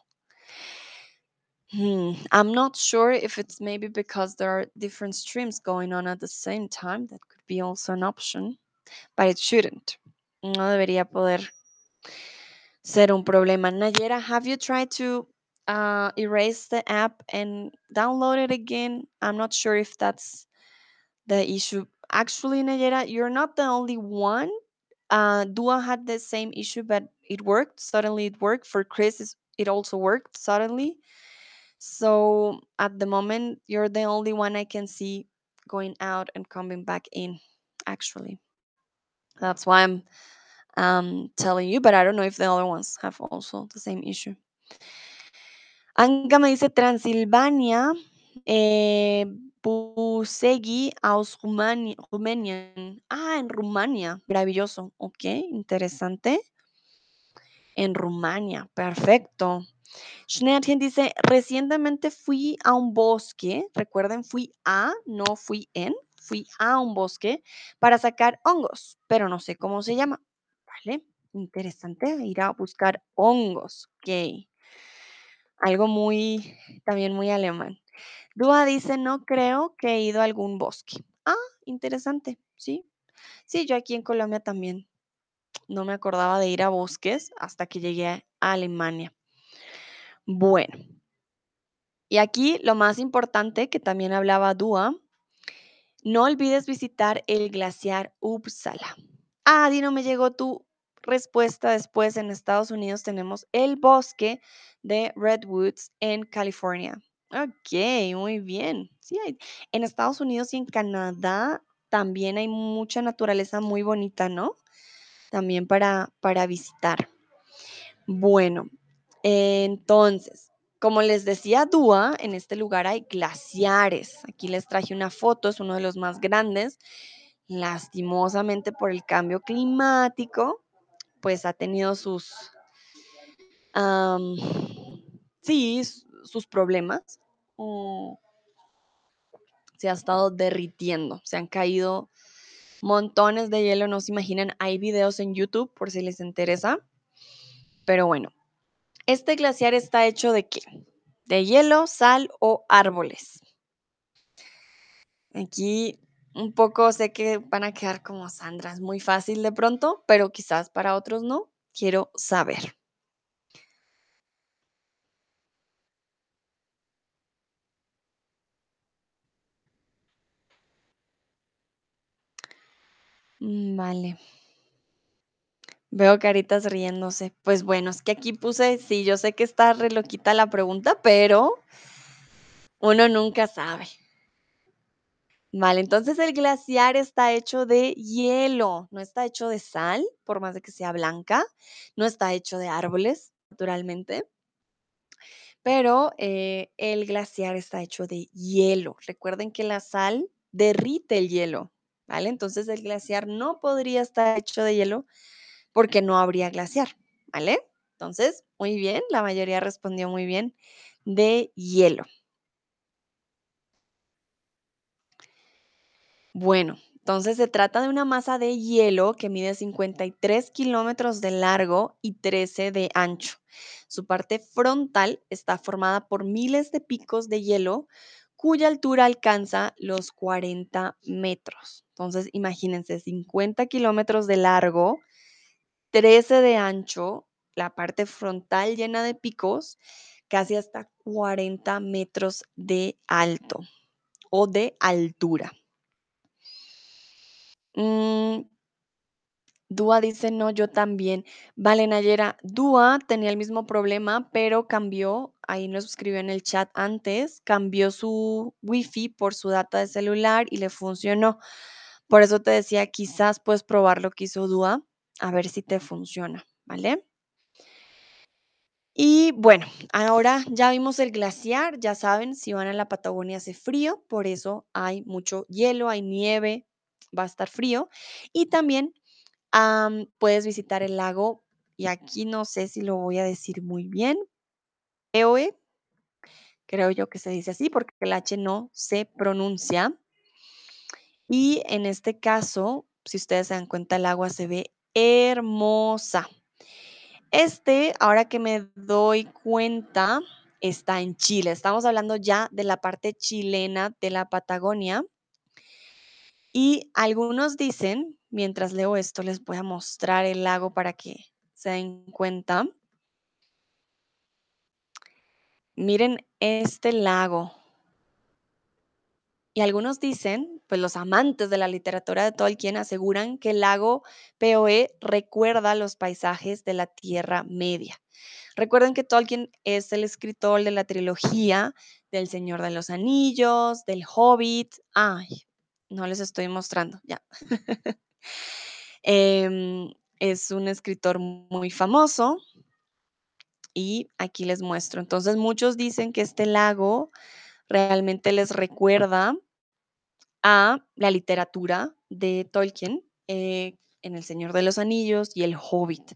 Hmm, I'm not sure if it's maybe because there are different streams going on at the same time. That could be also an option, but it shouldn't. No debería poder ser un problema. Nayera, have you tried to uh, erase the app and download it again? I'm not sure if that's the issue. Actually, Nayera, you're not the only one. Uh, Dua had the same issue, but it worked. Suddenly, it worked. For Chris, it also worked suddenly. So at the moment, you're the only one I can see going out and coming back in. Actually, that's why I'm um, telling you, but I don't know if the other ones have also the same issue. Anka me dice Transilvania, eh, Busegi aus Rumani- Rumänien. Ah, en Rumania. Maravilloso. Ok, interesante. En Rumania, perfecto. Schneerchen dice, recientemente fui a un bosque, recuerden, fui a, no fui en, fui a un bosque para sacar hongos, pero no sé cómo se llama. ¿Vale? Interesante, ir a buscar hongos. Ok. Algo muy, también muy alemán. Dúa dice, no creo que he ido a algún bosque. Ah, interesante, sí. Sí, yo aquí en Colombia también no me acordaba de ir a bosques hasta que llegué a Alemania. Bueno, y aquí lo más importante que también hablaba Dúa, no olvides visitar el glaciar Uppsala. Ah, Dino, me llegó tu respuesta después. En Estados Unidos tenemos el bosque de Redwoods en California. Ok, muy bien. Sí, en Estados Unidos y en Canadá también hay mucha naturaleza muy bonita, ¿no? También para, para visitar. Bueno, entonces, como les decía Dúa, en este lugar hay glaciares. Aquí les traje una foto, es uno de los más grandes. Lastimosamente por el cambio climático, pues ha tenido sus, sí, sus problemas. Se ha estado derritiendo, se han caído montones de hielo, no se imaginan. Hay videos en YouTube por si les interesa. Pero bueno, este glaciar está hecho de qué? De hielo, sal o árboles. Aquí un poco sé que van a quedar como Sandra, es muy fácil de pronto, pero quizás para otros no. Quiero saber. Mm, Vale. Veo caritas riéndose. Pues bueno, es que aquí puse, sí, yo sé que está re loquita la pregunta, pero uno nunca sabe. Vale, entonces el glaciar está hecho de hielo, no está hecho de sal, por más de que sea blanca, no está hecho de árboles, naturalmente, pero eh, el glaciar está hecho de hielo. Recuerden que la sal derrite el hielo, ¿vale? Entonces el glaciar no podría estar hecho de hielo porque no habría glaciar, ¿vale? Entonces, muy bien, la mayoría respondió muy bien de hielo. Bueno, entonces se trata de una masa de hielo que mide 53 kilómetros de largo y 13 de ancho. Su parte frontal está formada por miles de picos de hielo cuya altura alcanza los 40 metros. Entonces, imagínense, 50 kilómetros de largo, 13 de ancho, la parte frontal llena de picos, casi hasta 40 metros de alto o de altura. Dúa dice, no, yo también. Vale, Nayera, Dúa tenía el mismo problema, pero cambió, ahí nos escribió en el chat antes, cambió su wifi por su data de celular y le funcionó. Por eso te decía, quizás puedes probar lo que hizo Dúa, a ver si te funciona, ¿vale? Y bueno, ahora ya vimos el glaciar, ya saben, si van a la Patagonia hace frío, por eso hay mucho hielo, hay nieve, va a estar frío. Y también am, puedes visitar el lago, y aquí no sé si lo voy a decir muy bien, Eoe, creo yo que se dice así porque el H no se pronuncia. Y en este caso, si ustedes se dan cuenta, el agua se ve hermosa. Este, ahora que me doy cuenta, está en Chile. Estamos hablando ya de la parte chilena de la Patagonia. Y algunos dicen, mientras leo esto, les voy a mostrar el lago para que se den cuenta. Miren este lago. Y algunos dicen, pues los amantes de la literatura de Tolkien aseguran que el lago Poe recuerda los paisajes de la Tierra Media. Recuerden que Tolkien es el escritor de la trilogía del Señor de los Anillos, del Hobbit. Ay, no les estoy mostrando, ya. Em, es un escritor muy famoso y aquí les muestro. Entonces muchos dicen que este lago realmente les recuerda a la literatura de Tolkien eh, en El Señor de los Anillos y El Hobbit.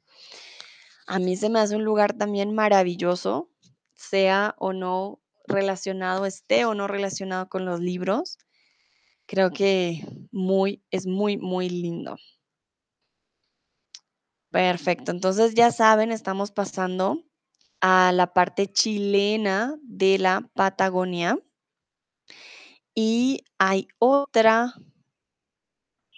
A mí se me hace un lugar también maravilloso, sea o no relacionado, esté o no relacionado con los libros. Creo que muy, es muy, muy lindo. Perfecto, entonces ya saben, estamos pasando a la parte chilena de la Patagonia. Y hay otra,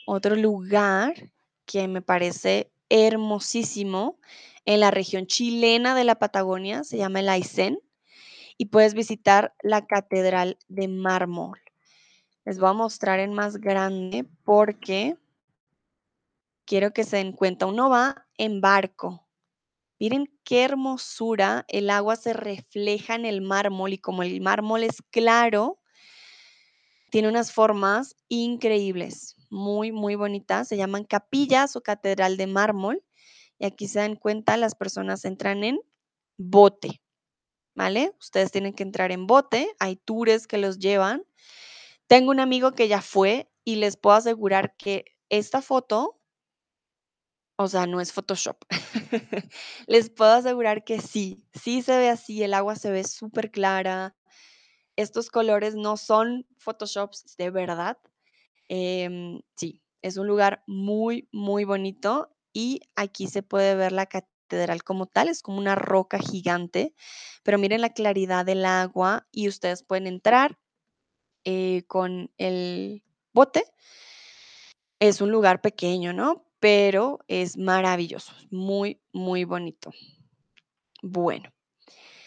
otro lugar que me parece hermosísimo en la región chilena de la Patagonia, se llama el Aysén, y puedes visitar la Catedral de Mármol. Les voy a mostrar en más grande porque quiero que se den cuenta, uno va en barco. Miren qué hermosura, el agua se refleja en el mármol y como el mármol es claro, tiene unas formas increíbles, muy, muy bonitas. Se llaman capillas o catedral de mármol. Y aquí se dan cuenta, las personas entran en bote, ¿vale? Ustedes tienen que entrar en bote. Hay tours que los llevan. Tengo un amigo que ya fue y les puedo asegurar que esta foto, o sea, no es Photoshop. les puedo asegurar que sí, sí se ve así, el agua se ve súper clara, estos colores no son Photoshops de verdad. Em, sí, es un lugar muy, muy bonito y aquí se puede ver la catedral como tal, es como una roca gigante, pero miren la claridad del agua y ustedes pueden entrar eh, con el bote. Es un lugar pequeño, ¿no? Pero es maravilloso, muy, muy bonito. Bueno.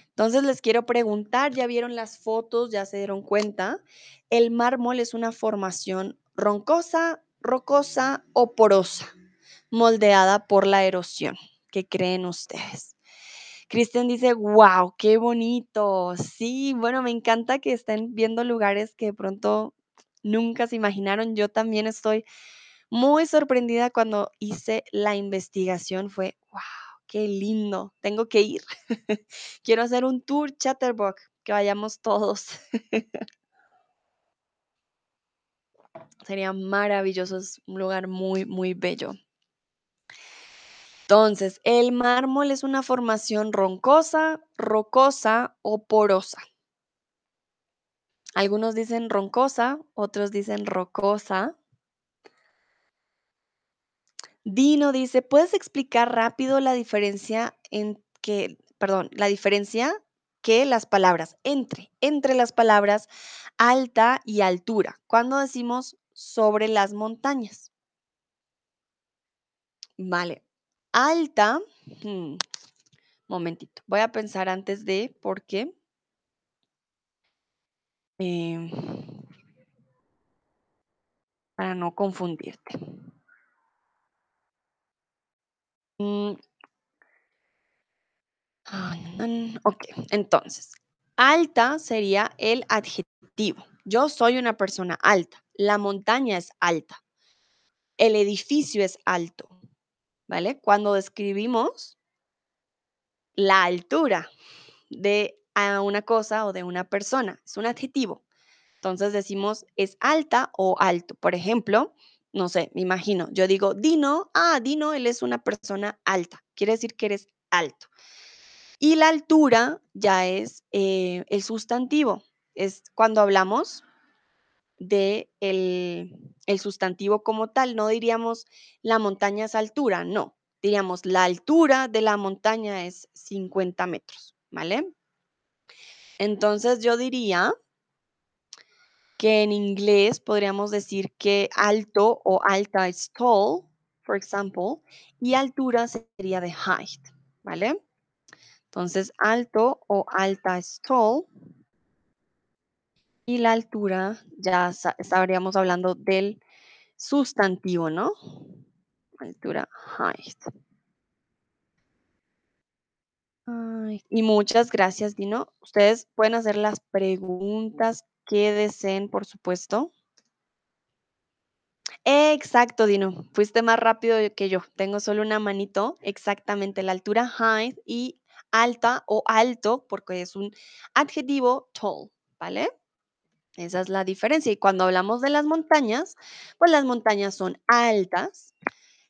Entonces les quiero preguntar, ya vieron las fotos, ya se dieron cuenta, el mármol es una formación roncosa, rocosa o porosa, moldeada por la erosión. ¿Qué creen ustedes? Cristian dice, wow, qué bonito. Sí, bueno, me encanta que estén viendo lugares que de pronto nunca se imaginaron. Yo también estoy muy sorprendida cuando hice la investigación. Fue, wow qué lindo, tengo que ir. Quiero hacer un tour Chatterbox, que vayamos todos. Sería maravilloso, es un lugar muy, muy bello. Entonces, el mármol es una formación roncosa, rocosa o porosa. Algunos dicen roncosa, otros dicen rocosa. Dino dice, ¿puedes explicar rápido la diferencia en que, perdón, la diferencia que las palabras entre, entre las palabras alta y altura. Cuando decimos sobre las montañas. Vale. Alta. hmm, Momentito. Voy a pensar antes de por qué. em, para no confundirte. Mm, ok, entonces, alta sería el adjetivo. Yo soy una persona alta. La montaña es alta. El edificio es alto. ¿Vale? Cuando describimos la altura de una cosa o de una persona, es un adjetivo. Entonces decimos es alta o alto. Por ejemplo, no sé, me imagino, yo digo Dino, ah, Dino, él es una persona alta. Quiere decir que eres alto. Y la altura ya es eh, el sustantivo. Es cuando hablamos de el, el sustantivo como tal. No diríamos la montaña es altura, no. Diríamos la altura de la montaña es 50 metros, ¿vale? Entonces yo diría que en inglés podríamos decir que alto o alta es tall, for example, y altura sería de height, ¿vale? Entonces alto o alta es tall y la altura ya estaríamos hablando del sustantivo, ¿no? Altura, height. Ay, y muchas gracias, Dino. Ustedes pueden hacer las preguntas que deseen, por supuesto. Exacto, Dino. Fuiste más rápido que yo. Tengo solo una manito, exactamente la altura height y alta o alto, porque es un adjetivo tall, ¿vale? Esa es la diferencia. Y cuando hablamos de las montañas, pues las montañas son altas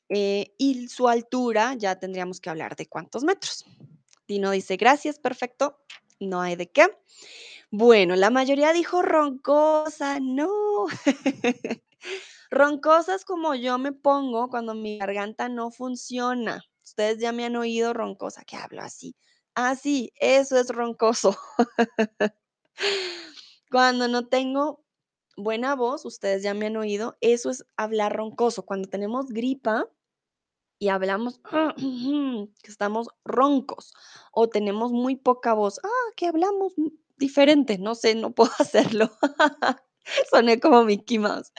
eh, y su altura ya tendríamos que hablar de cuántos metros. Dino dice, gracias, perfecto, no hay de qué. Bueno, la mayoría dijo roncosa, no. Roncosa es como yo me pongo cuando mi garganta no funciona. Ustedes ya me han oído roncosa, que hablo así. Ah, sí, eso es roncoso. Cuando no tengo buena voz, ustedes ya me han oído, eso es hablar roncoso. Cuando tenemos gripa y hablamos que estamos roncos o tenemos muy poca voz, ah, que hablamos diferente, no sé, no puedo hacerlo. Soné como Mickey Mouse.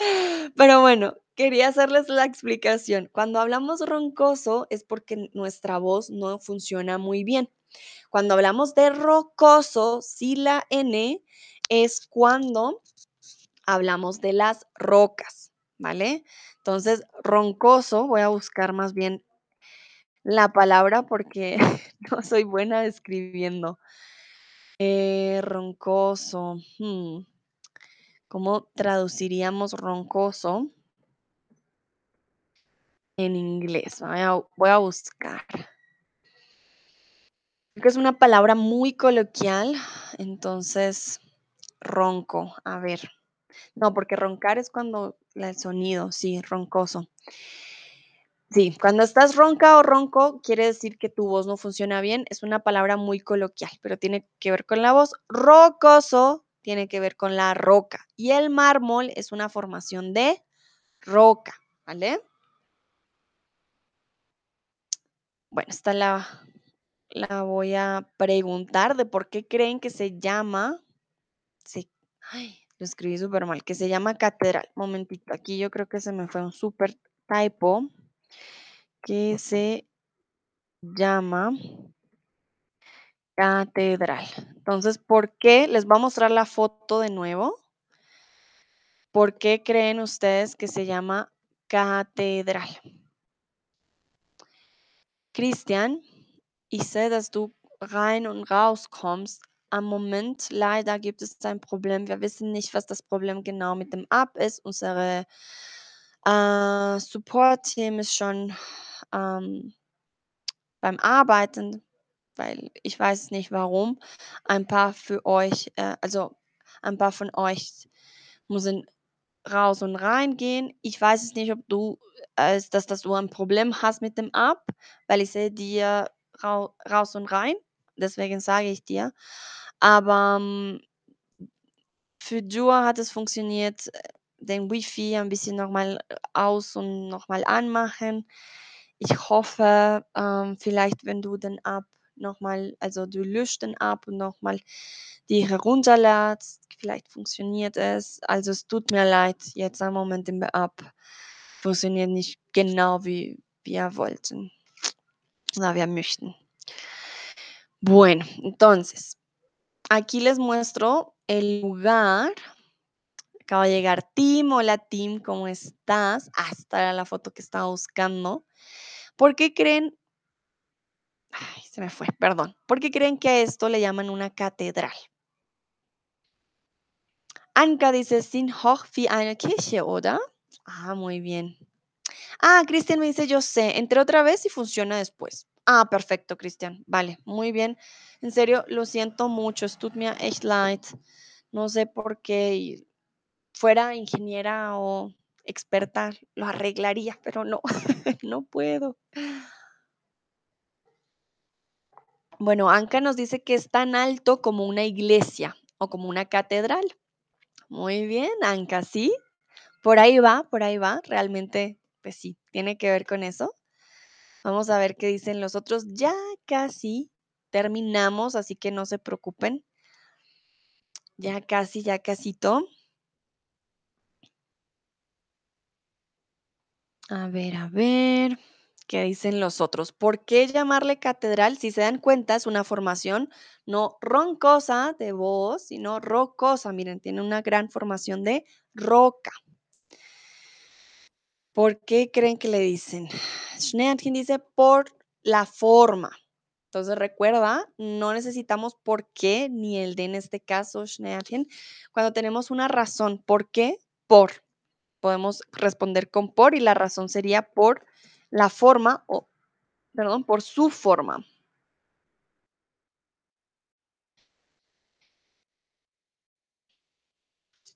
Pero bueno, quería hacerles la explicación. Cuando hablamos roncoso es porque nuestra voz no funciona muy bien. Cuando hablamos de rocoso, si la N es cuando hablamos de las rocas, ¿vale? Entonces, roncoso, voy a buscar más bien la palabra porque no soy buena escribiendo. Eh, roncoso. hmm, ¿Cómo traduciríamos roncoso en inglés? Voy a, voy a buscar. Creo que es una palabra muy coloquial, entonces ronco. A ver. No, porque roncar es cuando el sonido, sí, roncoso. Sí, cuando estás ronca o ronco, quiere decir que tu voz no funciona bien. Es una palabra muy coloquial, pero tiene que ver con la voz. Rocoso tiene que ver con la roca. Y el mármol es una formación de roca, ¿vale? Bueno, esta la, la voy a preguntar de por qué creen que se llama, se, ay, lo escribí súper mal, que se llama catedral. Momentito, aquí yo creo que se me fue un súper typo, que se llama catedral. Entonces, ¿por qué? Les voy a mostrar la foto de nuevo. ¿Por qué creen ustedes que se llama catedral? Christian, ich sehe, dass du rein und rauskommst. Am Moment leider gibt es ein Problem. Wir wissen nicht, was das Problem genau mit dem App ist. Unsere äh, Support-Team ist schon ähm, beim Arbeiten, weil ich weiß nicht warum. Ein paar für euch, äh, also ein paar von euch müssen raus und reingehen. Ich weiß es nicht, ob du, äh, dass, dass du ein Problem hast mit dem App, weil ich sehe dir rau raus und rein. Deswegen sage ich dir. aber mm, für Jua hat es funktioniert, äh, den Wifi ein bisschen nochmal aus und nochmal anmachen. Ich hoffe, ähm, vielleicht, wenn du den App nochmal, also du löscht den App und nochmal die herunterlädst, vielleicht funktioniert es. Also es tut mir leid, jetzt am Moment im App funktioniert nicht genau wie wir wollten. Na, wir möchten. Bueno, entonces, aquí les muestro el lugar. Acaba de llegar Tim. Hola Tim, ¿cómo estás? Era la foto que estaba buscando. ¿Por qué creen? Ay, se me fue, perdón. ¿Por qué creen que a esto le llaman una catedral? Anka dice, sin hoch wie eine Kirche, oder? Ah, muy bien. Ah, Cristian me dice, yo sé, entré otra vez y funciona después. Ah, perfecto, Cristian. Vale, muy bien. En serio, lo siento mucho. Es. No sé por qué. Fuera ingeniera o experta, lo arreglaría, pero no, no puedo. Bueno, Anka nos dice que es tan alto como una iglesia o como una catedral. Muy bien, Anka, sí. Por ahí va, por ahí va. Realmente, pues sí, tiene que ver con eso. Vamos a ver qué dicen los otros. Ya casi terminamos, así que no se preocupen. Ya casi, ya casito. A ver, a ver. ¿Qué dicen los otros? ¿Por qué llamarle catedral? Si se dan cuenta, es una formación no roncosa de voz, sino rocosa. Miren, tiene una gran formación de roca. ¿Por qué creen que le dicen? Schneerchen dice por la forma. Entonces recuerda, no necesitamos por qué, ni el de en este caso, Schneerchen. Cuando tenemos una razón, ¿por qué? Por. Podemos responder con por y la razón sería por la forma o, perdón, por su forma.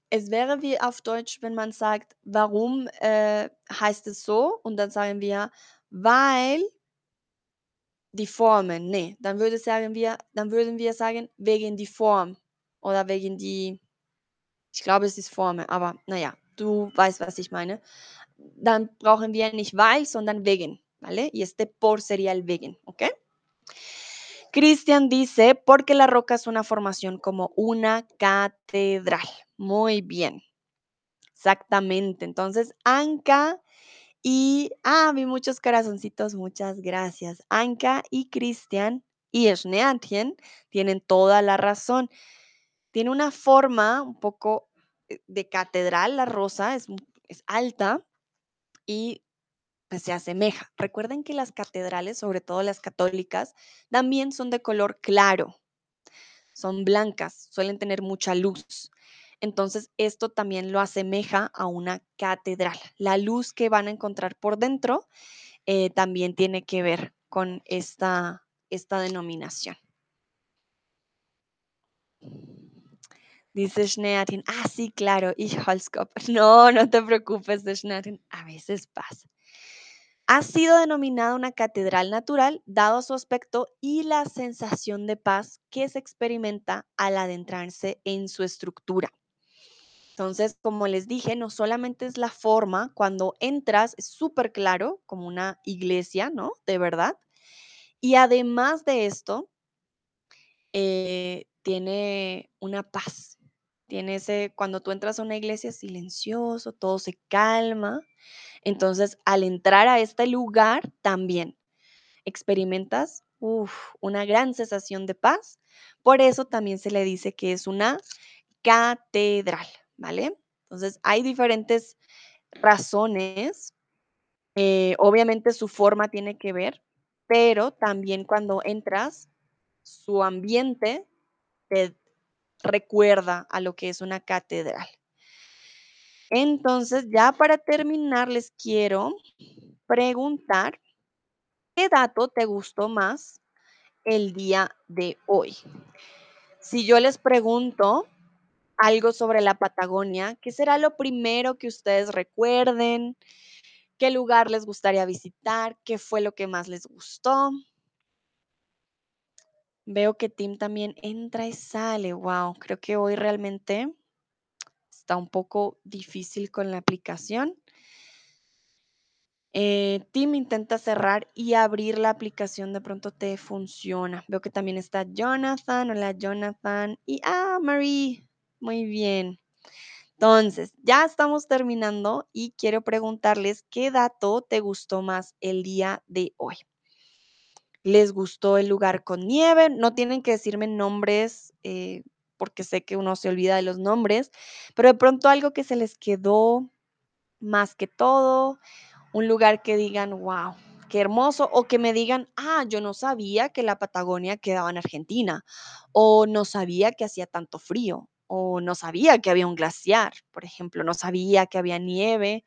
Es wäre wie auf Deutsch, wenn man sagt, warum äh, heißt es so? Und dann sagen wir, weil die Formen. Nee, dann würde sagen wir, dann würden wir sagen, wegen die Form oder wegen die, ich glaube, es ist Formen, aber naja, du weißt, was ich meine. Dann brauchen wir nicht weil, sondern wegen, ¿vale? Y este por sería el wegen, ¿ok? Cristian dice, porque la roca es una formación como una catedral. Muy bien. Exactamente. Entonces, Anka y, ah, vi muchos corazoncitos, muchas gracias. Anka y Cristian y Schneatien tienen toda la razón. Tiene una forma un poco eh, de catedral, la rosa, es, es alta y pues se asemeja. Recuerden que las catedrales, sobre todo las católicas, también son de color claro, son blancas, suelen tener mucha luz. Entonces, esto también lo asemeja a una catedral. La luz que van a encontrar por dentro eh, también tiene que ver con esta, esta denominación. Dice Schneatin, ah, sí, claro, ich Holzkopf. No, no te preocupes, Schneatin, a veces pasa. Ha sido denominada una catedral natural dado su aspecto y la sensación de paz que se experimenta al adentrarse en su estructura. Entonces, como les dije, no solamente es la forma, cuando entras es súper claro, como una iglesia, ¿no? De verdad. Y además de esto, eh, tiene una paz. Tiene ese, cuando tú entras a una iglesia, es silencioso, todo se calma. Entonces, al entrar a este lugar, también experimentas uf, una gran sensación de paz. Por eso también se le dice que es una catedral, ¿vale? Entonces, hay diferentes razones. eh, obviamente su forma tiene que ver, pero también cuando entras, su ambiente te recuerda a lo que es una catedral. Entonces, ya para terminar, les quiero preguntar, ¿qué dato te gustó más el día de hoy? Si yo les pregunto algo sobre la Patagonia, ¿qué será lo primero que ustedes recuerden? ¿Qué lugar les gustaría visitar? ¿Qué fue lo que más les gustó? Veo que Tim también entra y sale. Wow, creo que hoy realmente está un poco difícil con la aplicación. Eh, Tim intenta cerrar y abrir la aplicación, de pronto te funciona. Veo que también está Jonathan. Hola, Jonathan. Y ah, Marie. Muy bien. Entonces, ya estamos terminando y quiero preguntarles qué dato te gustó más el día de hoy. ¿Les gustó el lugar con nieve? No tienen que decirme nombres eh, porque sé que uno se olvida de los nombres, pero de pronto algo que se les quedó más que todo, un lugar que digan, wow, qué hermoso, o que me digan, ah, yo no sabía que la Patagonia quedaba en Argentina, o no sabía que hacía tanto frío, o no sabía que había un glaciar, por ejemplo, no sabía que había nieve.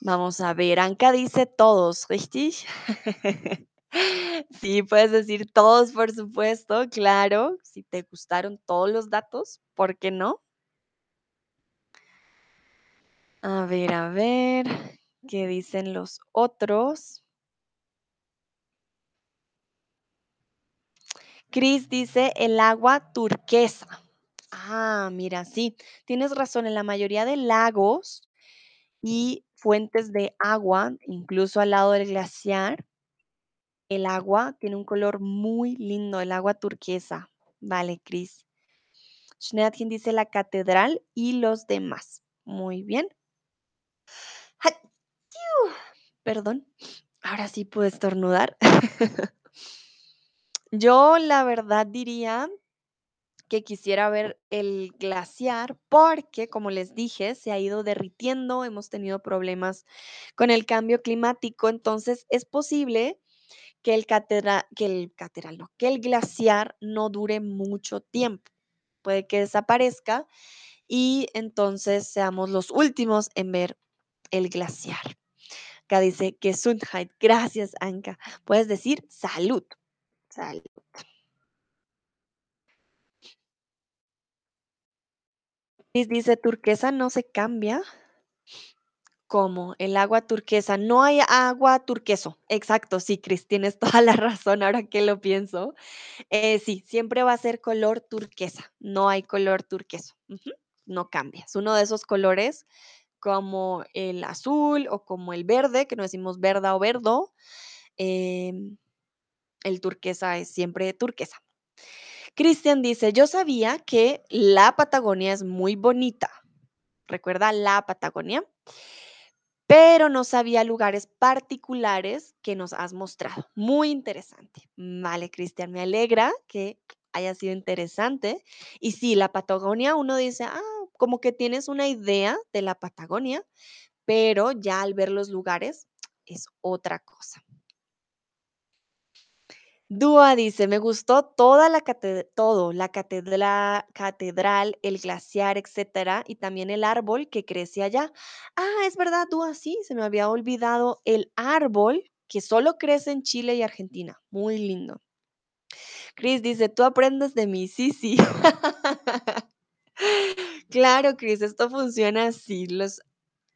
Vamos a ver, Anka dice todos, ¿richtig? Sí, puedes decir todos, por supuesto, claro, si te gustaron todos los datos, ¿por qué no? A ver, a ver, ¿qué dicen los otros? Chris dice el agua turquesa. Ah, mira, sí, tienes razón, en la mayoría de lagos y fuentes de agua, incluso al lado del glaciar, el agua tiene un color muy lindo, el agua turquesa. Vale, Chris. Schneadkin dice la catedral y los demás. Muy bien. Perdón, ahora sí pude estornudar. Yo la verdad diría que quisiera ver el glaciar porque, como les dije, se ha ido derritiendo, hemos tenido problemas con el cambio climático, entonces es posible que el catedral, que el catedral, no, que el glaciar no dure mucho tiempo. Puede que desaparezca y entonces seamos los últimos en ver el glaciar. Acá dice Gesundheit. Gracias, Anka. Puedes decir salud. Salud. Chris dice turquesa no se cambia. ¿Cómo? El agua turquesa. No hay agua turqueso. Exacto, sí, Cris, tienes toda la razón ahora que lo pienso. Eh, sí, siempre va a ser color turquesa. No hay color turqueso. No cambia. Es uno de esos colores como el azul o como el verde, que no decimos verda o verdo. em, el turquesa es siempre turquesa. Cristian dice, yo sabía que la Patagonia es muy bonita. ¿Recuerda la Patagonia? Pero no sabía lugares particulares que nos has mostrado. Muy interesante. Vale, Cristian, me alegra que haya sido interesante. Y sí, la Patagonia, uno dice, ah, como que tienes una idea de la Patagonia, pero ya al ver los lugares es otra cosa. Dúa dice, me gustó toda la todo, la catedra- catedral, el glaciar, etcétera, y también el árbol que crece allá. Ah, es verdad, Dúa, sí, se me había olvidado el árbol que solo crece en Chile y Argentina. Muy lindo. Chris dice, tú aprendes de mí, sí, sí. Claro, Chris, esto funciona así. Los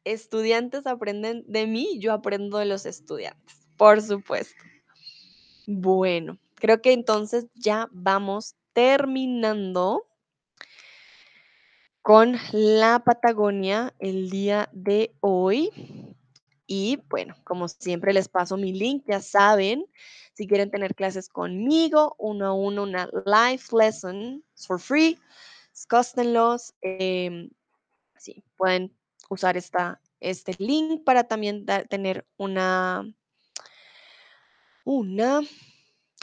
estudiantes aprenden de mí, yo aprendo de los estudiantes, por supuesto. Bueno, creo que entonces ya vamos terminando con la Patagonia el día de hoy. Y bueno, como siempre les paso mi link, ya saben, si quieren tener clases conmigo, uno a uno, una live lesson for free, cóstenlos. em, sí, pueden usar esta, este link para también tener una, una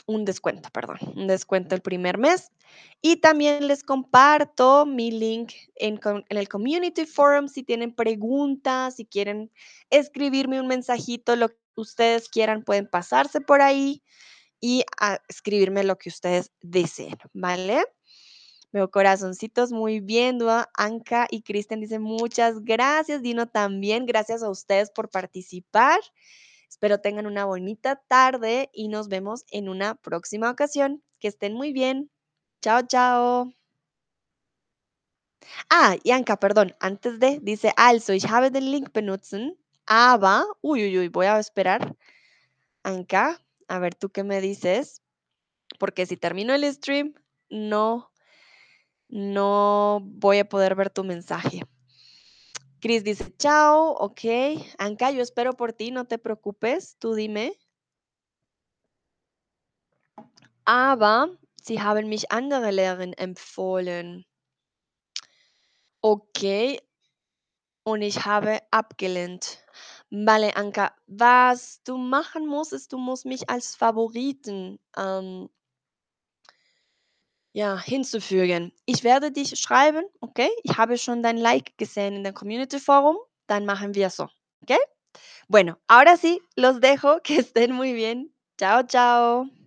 un descuento, perdón, un descuento el primer mes. Y también les comparto mi link en, en el Community Forum si tienen preguntas, si quieren escribirme un mensajito, lo que ustedes quieran, pueden pasarse por ahí y a escribirme lo que ustedes deseen, ¿vale? Veo corazoncitos muy bien, Anka y Kristen dicen muchas gracias, Dino también, gracias a ustedes por participar. Espero tengan una bonita tarde y nos vemos en una próxima ocasión. Que estén muy bien. Chao, chao. Ah, y Anka, perdón, antes de, dice, also, ich habe den Link benutzen, aber, uy, uy, uy, voy a esperar. Anka, a ver tú qué me dices. porque si termino el stream, no, no voy a poder ver tu mensaje. Chris dice, chao, ok. Anka, yo espero por ti, no te preocupes, tú dime. Aber sie haben mich andere Lehrerinnen empfohlen. Okay. Und ich habe abgelehnt. Vale, Anka, was du machen musst, ist, du musst mich als Favoriten ähm, ja, hinzufügen. Ich werde dich schreiben, okay? Ich habe schon dein Like gesehen in dem Community Forum. Dann machen wir so, ¿ok? Bueno, ahora sí, los dejo. Que estén muy bien. Chao, chao.